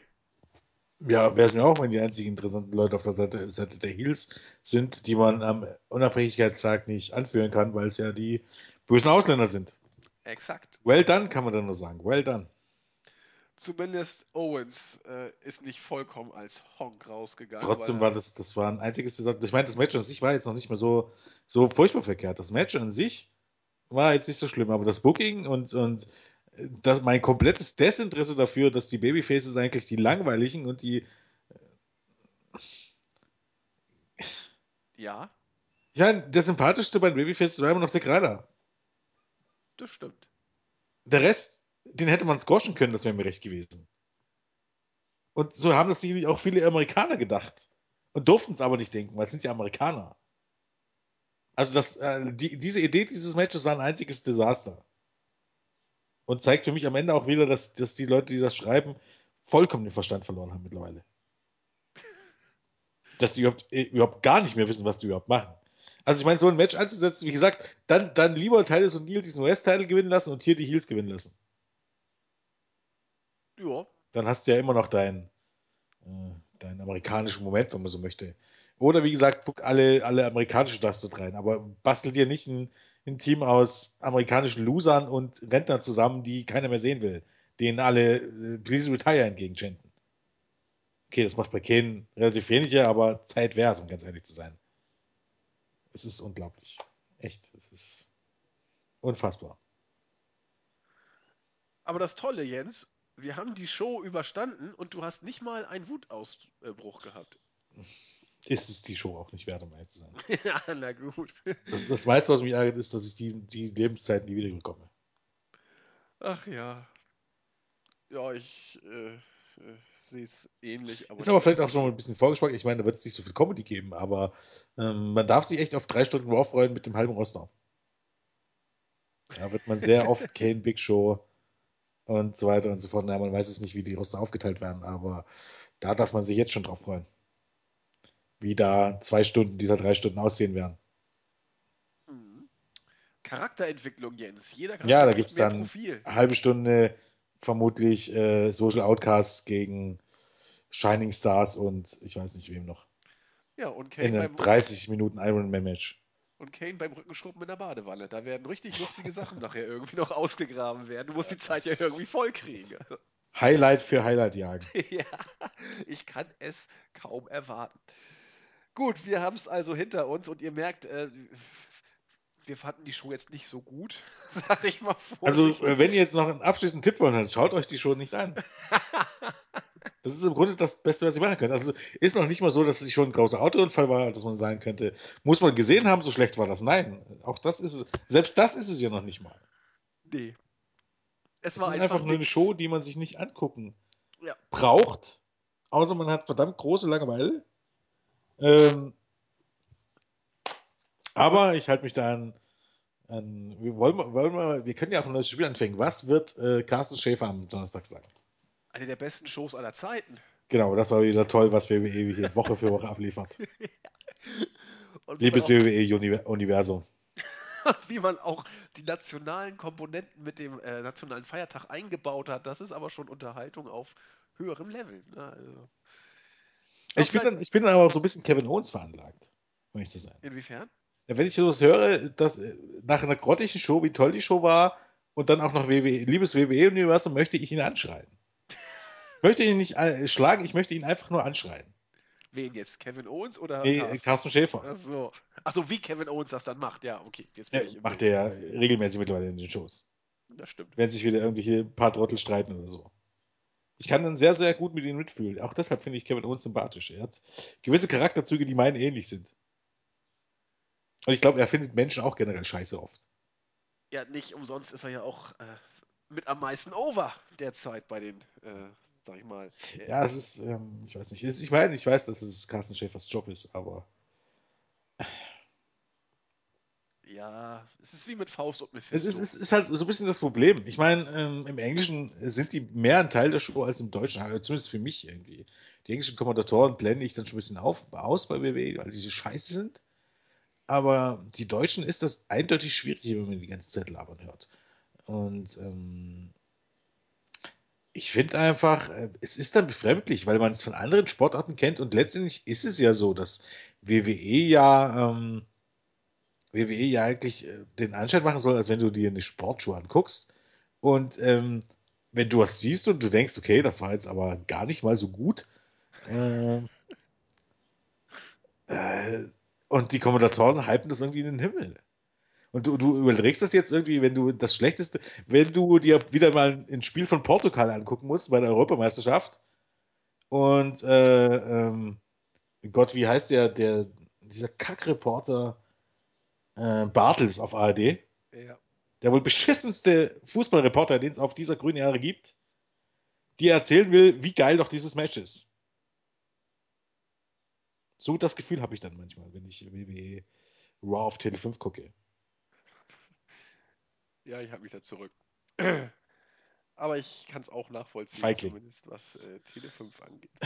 Ja, wäre es mir auch, wenn die einzigen interessanten Leute auf der Seite, Seite der Heels sind, die man am Unabhängigkeitstag nicht anführen kann, weil es ja die bösen Ausländer sind. Exakt. Well done, kann man dann nur sagen. Well done. Zumindest Owens äh, ist nicht vollkommen als Honk rausgegangen. Trotzdem war das, das war ein einziges, ich meine, das Match an sich war jetzt noch nicht mehr so, so furchtbar verkehrt. Das Match an sich war jetzt nicht so schlimm, aber das Booking und, und das, mein komplettes Desinteresse dafür, dass die Babyfaces eigentlich die langweiligen und die. Ja. Ja, der sympathischste bei den Babyfaces war immer noch Segrada. Das stimmt. Der Rest, den hätte man squashen können, das wäre mir recht gewesen. Und so haben das sicherlich auch viele Amerikaner gedacht. Und durften es aber nicht denken, weil es sind ja Amerikaner. Also das, äh, die, diese Idee dieses Matches war ein einziges Desaster. Und zeigt für mich am Ende auch wieder, dass, dass die Leute, die das schreiben, vollkommen den Verstand verloren haben mittlerweile. (laughs) Dass die überhaupt, äh, überhaupt gar nicht mehr wissen, was die überhaupt machen. Also ich meine, so ein Match anzusetzen, wie gesagt, dann, dann lieber Titus und Neil diesen West-Title gewinnen lassen und hier die Heels gewinnen lassen. Ja. Dann hast du ja immer noch deinen äh, deinen amerikanischen Moment, wenn man so möchte. Oder wie gesagt, guck alle, alle amerikanischen Stars dort rein, aber bastel dir nicht ein, ein Team aus amerikanischen Losern und Rentnern zusammen, die keiner mehr sehen will, denen alle äh, Please Retire entgegenschenken. Okay, das macht bei Kane relativ weniger, aber Zeit wäre es, um ganz ehrlich zu sein. Es ist unglaublich. Echt, es ist unfassbar. Aber das Tolle, Jens, wir haben die Show überstanden und du hast nicht mal einen Wutausbruch gehabt. Ist es die Show auch nicht wert, um ehrlich zu sein. (laughs) ja, na gut. Das, das meiste, was mich ärgert, ist, dass ich die, die Lebenszeit nie wieder bekomme. Ach ja. Ja, ich äh, äh, sehe es ähnlich. Aber ist aber vielleicht auch schon mal ein bisschen vorgesprochen. Ich meine, da wird es nicht so viel Comedy geben, aber ähm, man darf sich echt auf drei Stunden Raw freuen mit dem halben Roster. Da wird man sehr oft (laughs) Kane, Big Show und so weiter und so fort. Na, man weiß es nicht, wie die Roster aufgeteilt werden, aber da darf man sich jetzt schon drauf freuen wie da zwei Stunden dieser drei Stunden aussehen werden. Mhm. Charakterentwicklung, Jens. Jeder Charakter ja, da gibt es dann Profil. eine halbe Stunde vermutlich äh, Social Outcasts gegen Shining Stars und ich weiß nicht wem noch. Ja, und Kane in einem beim 30 Minuten Ironman-Match. Und Kane beim Rückenschrubben in der Badewanne. Da werden richtig lustige Sachen (laughs) nachher irgendwie noch ausgegraben werden. Du musst die Zeit ja irgendwie voll kriegen. Highlight für Highlight jagen. (laughs) ja, ich kann es kaum erwarten. Gut, wir haben es also hinter uns und ihr merkt, äh, wir fanden die Show jetzt nicht so gut, (laughs) sag ich mal Also, vorsichtig. äh, wenn ihr jetzt noch einen abschließenden Tipp wollt, dann schaut euch die Show nicht an. (laughs) Das ist im Grunde das Beste, was ihr machen könnt. Also ist noch nicht mal so, dass es schon ein großer Autounfall war, dass man sagen könnte, muss man gesehen haben, so schlecht war das. Nein, auch das ist es. Selbst das ist es ja noch nicht mal. nee. Es Es war ist einfach, einfach nur eine. Show, die man sich nicht angucken Ja. braucht. Außer man hat verdammt große Langeweile. Ähm, aber ich halte mich da an. an wir, wollen, wollen wir, wir können ja auch ein neues Spiel anfangen. Was wird äh, Carsten Schäfer am Donnerstag sagen? Eine der besten Shows aller Zeiten. Genau, das war wieder toll, was WWE hier (laughs) Woche für Woche abliefert. Man, Liebes WWE-Universum. (laughs) wie man auch die nationalen Komponenten mit dem äh, nationalen Feiertag eingebaut hat, das ist aber schon Unterhaltung auf höherem Level. Ne? Also, Ich bin, dann, ich bin dann aber auch so ein bisschen Kevin Owens veranlagt, um ehrlich zu sein. inwiefern? Ja, wenn ich sowas höre, dass äh, nach einer grottigen Show, wie toll die Show war, und dann auch noch WWE, liebes WWE-Universum, möchte ich ihn anschreien. (laughs) möchte ihn nicht äh, schlagen, ich möchte ihn einfach nur anschreien. Wen jetzt? Kevin Owens oder Nee, Carsten? Carsten Schäfer. Ach so. Ach so, wie Kevin Owens das dann macht. Ja, okay. Jetzt Ja, macht er ja regelmäßig mittlerweile in den Shows. Das stimmt. Wenn sich wieder irgendwelche paar Trottel streiten oder so. Ich kann dann sehr, sehr gut mit ihm mitfühlen. Auch deshalb finde ich Kevin Owens sympathisch. Er hat gewisse Charakterzüge, die meinen ähnlich sind. Und ich glaube, er findet Menschen auch generell scheiße oft. Ja, nicht umsonst ist er ja auch äh, mit am meisten over derzeit bei den, äh, sag ich mal. äh, Ja, es ist, ähm, ich weiß nicht. Ich meine, ich weiß, dass es Carsten Schäfers Job ist, aber Ja, es ist wie mit Faust und es Mephisto. ist, es ist halt so ein bisschen das Problem. Ich meine, ähm, im Englischen sind die mehr ein Teil der Show als im Deutschen, also zumindest für mich irgendwie. Die englischen Kommentatoren blende ich dann schon ein bisschen auf, aus bei WWE, weil die so scheiße sind. Aber die Deutschen ist das eindeutig schwierig, wenn man die ganze Zeit labern hört. Und ähm, ich finde einfach, äh, es ist dann befremdlich, weil man es von anderen Sportarten kennt und letztendlich ist es ja so, dass WWE ja, ähm, WWE ja eigentlich äh, den Anschein machen soll, als wenn du dir eine Sportschuh anguckst und ähm, wenn du was siehst und du denkst, okay, das war jetzt aber gar nicht mal so gut, ähm, äh, und die Kommentatoren hypen das irgendwie in den Himmel. Und du, du überlegst das jetzt irgendwie, wenn du das Schlechteste, wenn du dir wieder mal ein Spiel von Portugal angucken musst bei der Europameisterschaft und äh, ähm, Gott, wie heißt der, der dieser Kackreporter äh, Bartels auf ARD, Ja. der wohl beschissenste Fußballreporter, den es auf dieser grünen Jahre gibt, dir erzählen will, wie geil doch dieses Match ist. So das Gefühl habe ich dann manchmal, wenn ich WWE Raw auf Tele 5 gucke. ja, ich halte mich da zurück. Aber ich kann es auch nachvollziehen, Feigling. zumindest was äh, Tele 5 angeht. (sighs)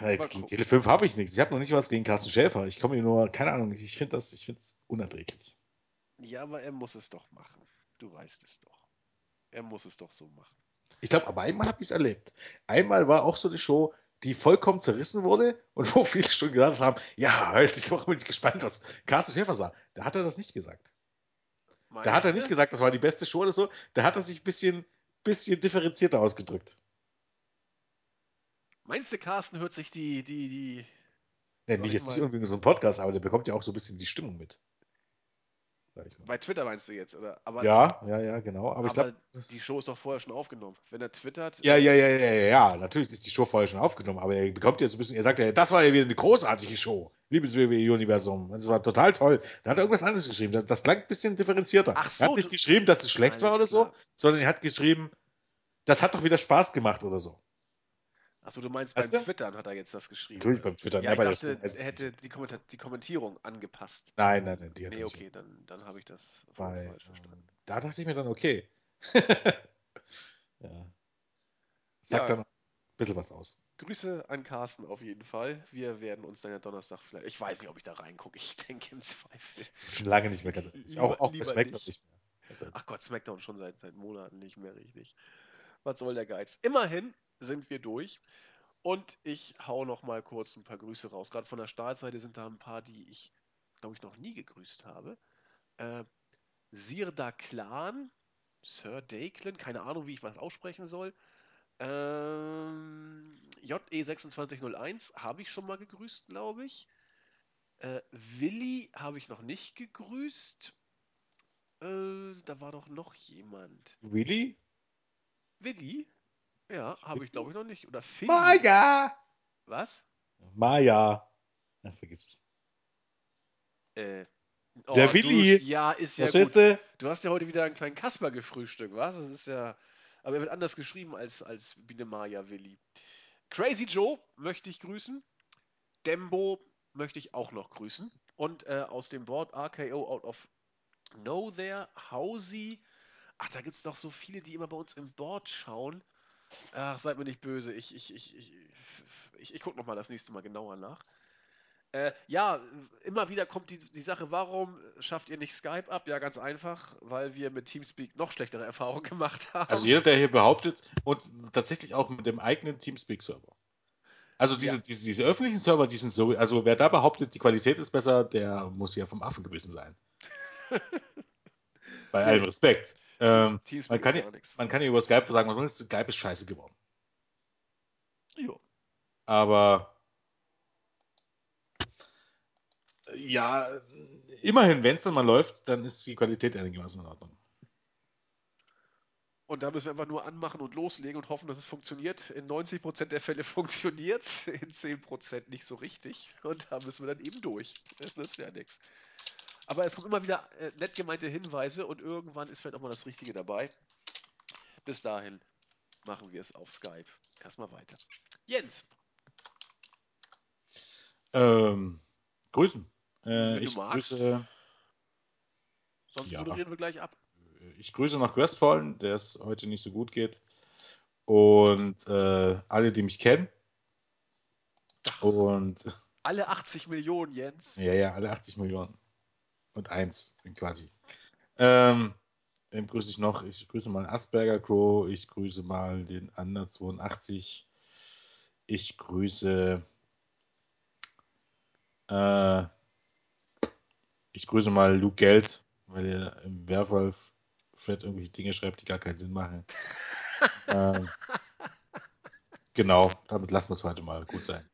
Gegen. Tele 5 habe ich nichts. Ich habe noch nicht was gegen Carsten Schäfer. Ich komme hier nur, keine Ahnung, ich finde das, ich finde es unerträglich. Ja, aber er muss es doch machen. Du weißt es doch. Er muss es doch so machen. Ich glaube, aber einmal habe ich es erlebt. Einmal war auch so eine Show, die vollkommen zerrissen wurde und wo (laughs) viele schon gedacht haben, ja, halt, ich bin gespannt, was Carsten Schäfer sagt. Da hat er das nicht gesagt. Da hat er Meinst nicht gesagt, das war die beste Show oder so. Da hat er sich ein bisschen, bisschen differenzierter ausgedrückt. Meinst du, Carsten hört sich die, die, die. Ja, nicht ich jetzt nicht irgendwie so einem Podcast, aber der bekommt ja auch so ein bisschen die Stimmung mit. Bei Twitter meinst du jetzt, oder? Aber, Ja, ja, ja, genau. Aber, aber, ich glaube. die Show ist doch vorher schon aufgenommen. Wenn er twittert. Ja, äh, ja, ja, ja, ja, ja. Natürlich ist die Show vorher schon aufgenommen, aber er bekommt ja so ein bisschen, er sagt ja, das war ja wieder eine großartige Show. Liebes WWE-Universum. Das war total toll. Da hat er irgendwas anderes geschrieben. Das, das klang ein bisschen differenzierter. Ach er so, hat nicht geschrieben, dass es schlecht war oder Alles so, klar. sondern er hat geschrieben, das hat doch wieder Spaß gemacht oder so. Achso, du meinst Weißt beim du? Twittern hat er jetzt das geschrieben. Natürlich beim Twitter, Ja, ne, ich dachte, er hätte die, Kommenta die Kommentierung angepasst. Nein, nein, nein, die hat Nee, nicht. okay, dann, dann habe ich das Bei, falsch verstanden. ähm, da dachte ich mir dann, okay. (laughs) ja. Sagt Ja. dann ein bisschen was aus. Grüße an Carsten auf jeden Fall. Wir werden uns dann ja Donnerstag vielleicht. Ich weiß nicht, ob ich da reingucke. Ich (laughs) denke im Zweifel. Schon lange nicht mehr. Ganz ehrlich. Lieber- auch auch bei SmackDown nicht. nicht mehr. Also, Ach Gott, SmackDown schon seit, seit Monaten nicht mehr richtig. Was soll der Geiz? Immerhin sind wir durch. Und ich hau noch mal kurz ein paar Grüße raus. Gerade von der Startseite sind da ein paar, die ich, glaube ich, noch nie gegrüßt habe. Äh, Sirda Clan, Sir Daklin, keine Ahnung, wie ich was aussprechen soll. Ähm, JE2601 habe ich schon mal gegrüßt, glaube ich. Äh, Willi habe ich noch nicht gegrüßt. Äh, da war doch noch jemand. Willy? Willi? Ja, habe ich glaube ich noch nicht. Oder Finny. Maya! Was? Maya. Ja, vergiss es. Äh, Der oh, Willi. Du, ja, ist ja Verstehst gut. du? Du hast ja heute wieder einen kleinen Kasper gefrühstückt, was? Das ist ja. Aber er wird anders geschrieben als, als Biene Maya Willi. Crazy Joe möchte ich grüßen. Dembo möchte ich auch noch grüßen. Und äh, aus dem Board RKO Out of Know There, Hausi. Ach, da gibt es doch so viele, die immer bei uns im Board schauen. Ach, seid mir nicht böse. Ich, ich, ich, ich, ich, ich gucke nochmal das nächste Mal genauer nach. Äh, ja, immer wieder kommt die, die Sache, warum schafft ihr nicht Skype ab? Ja, ganz einfach, weil wir mit Teamspeak noch schlechtere Erfahrungen gemacht haben. Also jeder, der hier behauptet, und tatsächlich auch mit dem eigenen Teamspeak-Server. Also diese, Ja. diese, diese öffentlichen Server, die sind so, also wer da behauptet, die Qualität ist besser, der muss ja vom Affen gewesen sein. (laughs) Bei allem Respekt. Ähm, man, kann ja, man kann ja über Skype sagen, was man will, Skype ist scheiße geworden. Jo. Aber ja, immerhin, wenn es dann mal läuft, dann ist die Qualität einigermaßen in Ordnung. Und da müssen wir einfach nur anmachen und loslegen und hoffen, dass es funktioniert. In 90% der Fälle (laughs) funktioniert es, in 10% nicht so richtig. Und da müssen wir dann eben durch. Das nützt ja nichts. Aber es kommen immer wieder äh, nett gemeinte Hinweise und irgendwann ist vielleicht auch mal das Richtige dabei. Bis dahin machen wir es auf Skype. Erstmal weiter. Jens, Ähm, grüßen. Äh, ich grüße, sonst Ja. moderieren wir gleich ab. ich grüße nach Crestfallen, der es heute nicht so gut geht. Und äh, alle, die mich kennen. Und Alle 80 Millionen, Jens. ja, ja, alle 80 Millionen. Und eins quasi. Ähm, wem grüße ich noch? Ich grüße mal Asperger Crow, ich grüße mal den Under 82. Ich grüße. Äh, ich grüße mal Luke Geld, weil er im Werwolf Fred irgendwelche Dinge schreibt, die gar keinen Sinn machen. (laughs) ähm, genau, damit lassen wir es heute mal gut sein.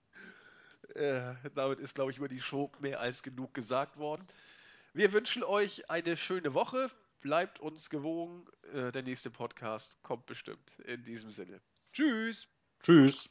Äh, damit ist, glaube ich, über die Show mehr als genug gesagt worden. Wir wünschen euch eine schöne Woche. Bleibt uns gewogen. Äh, der nächste Podcast kommt bestimmt. In diesem Sinne. Tschüss. Tschüss.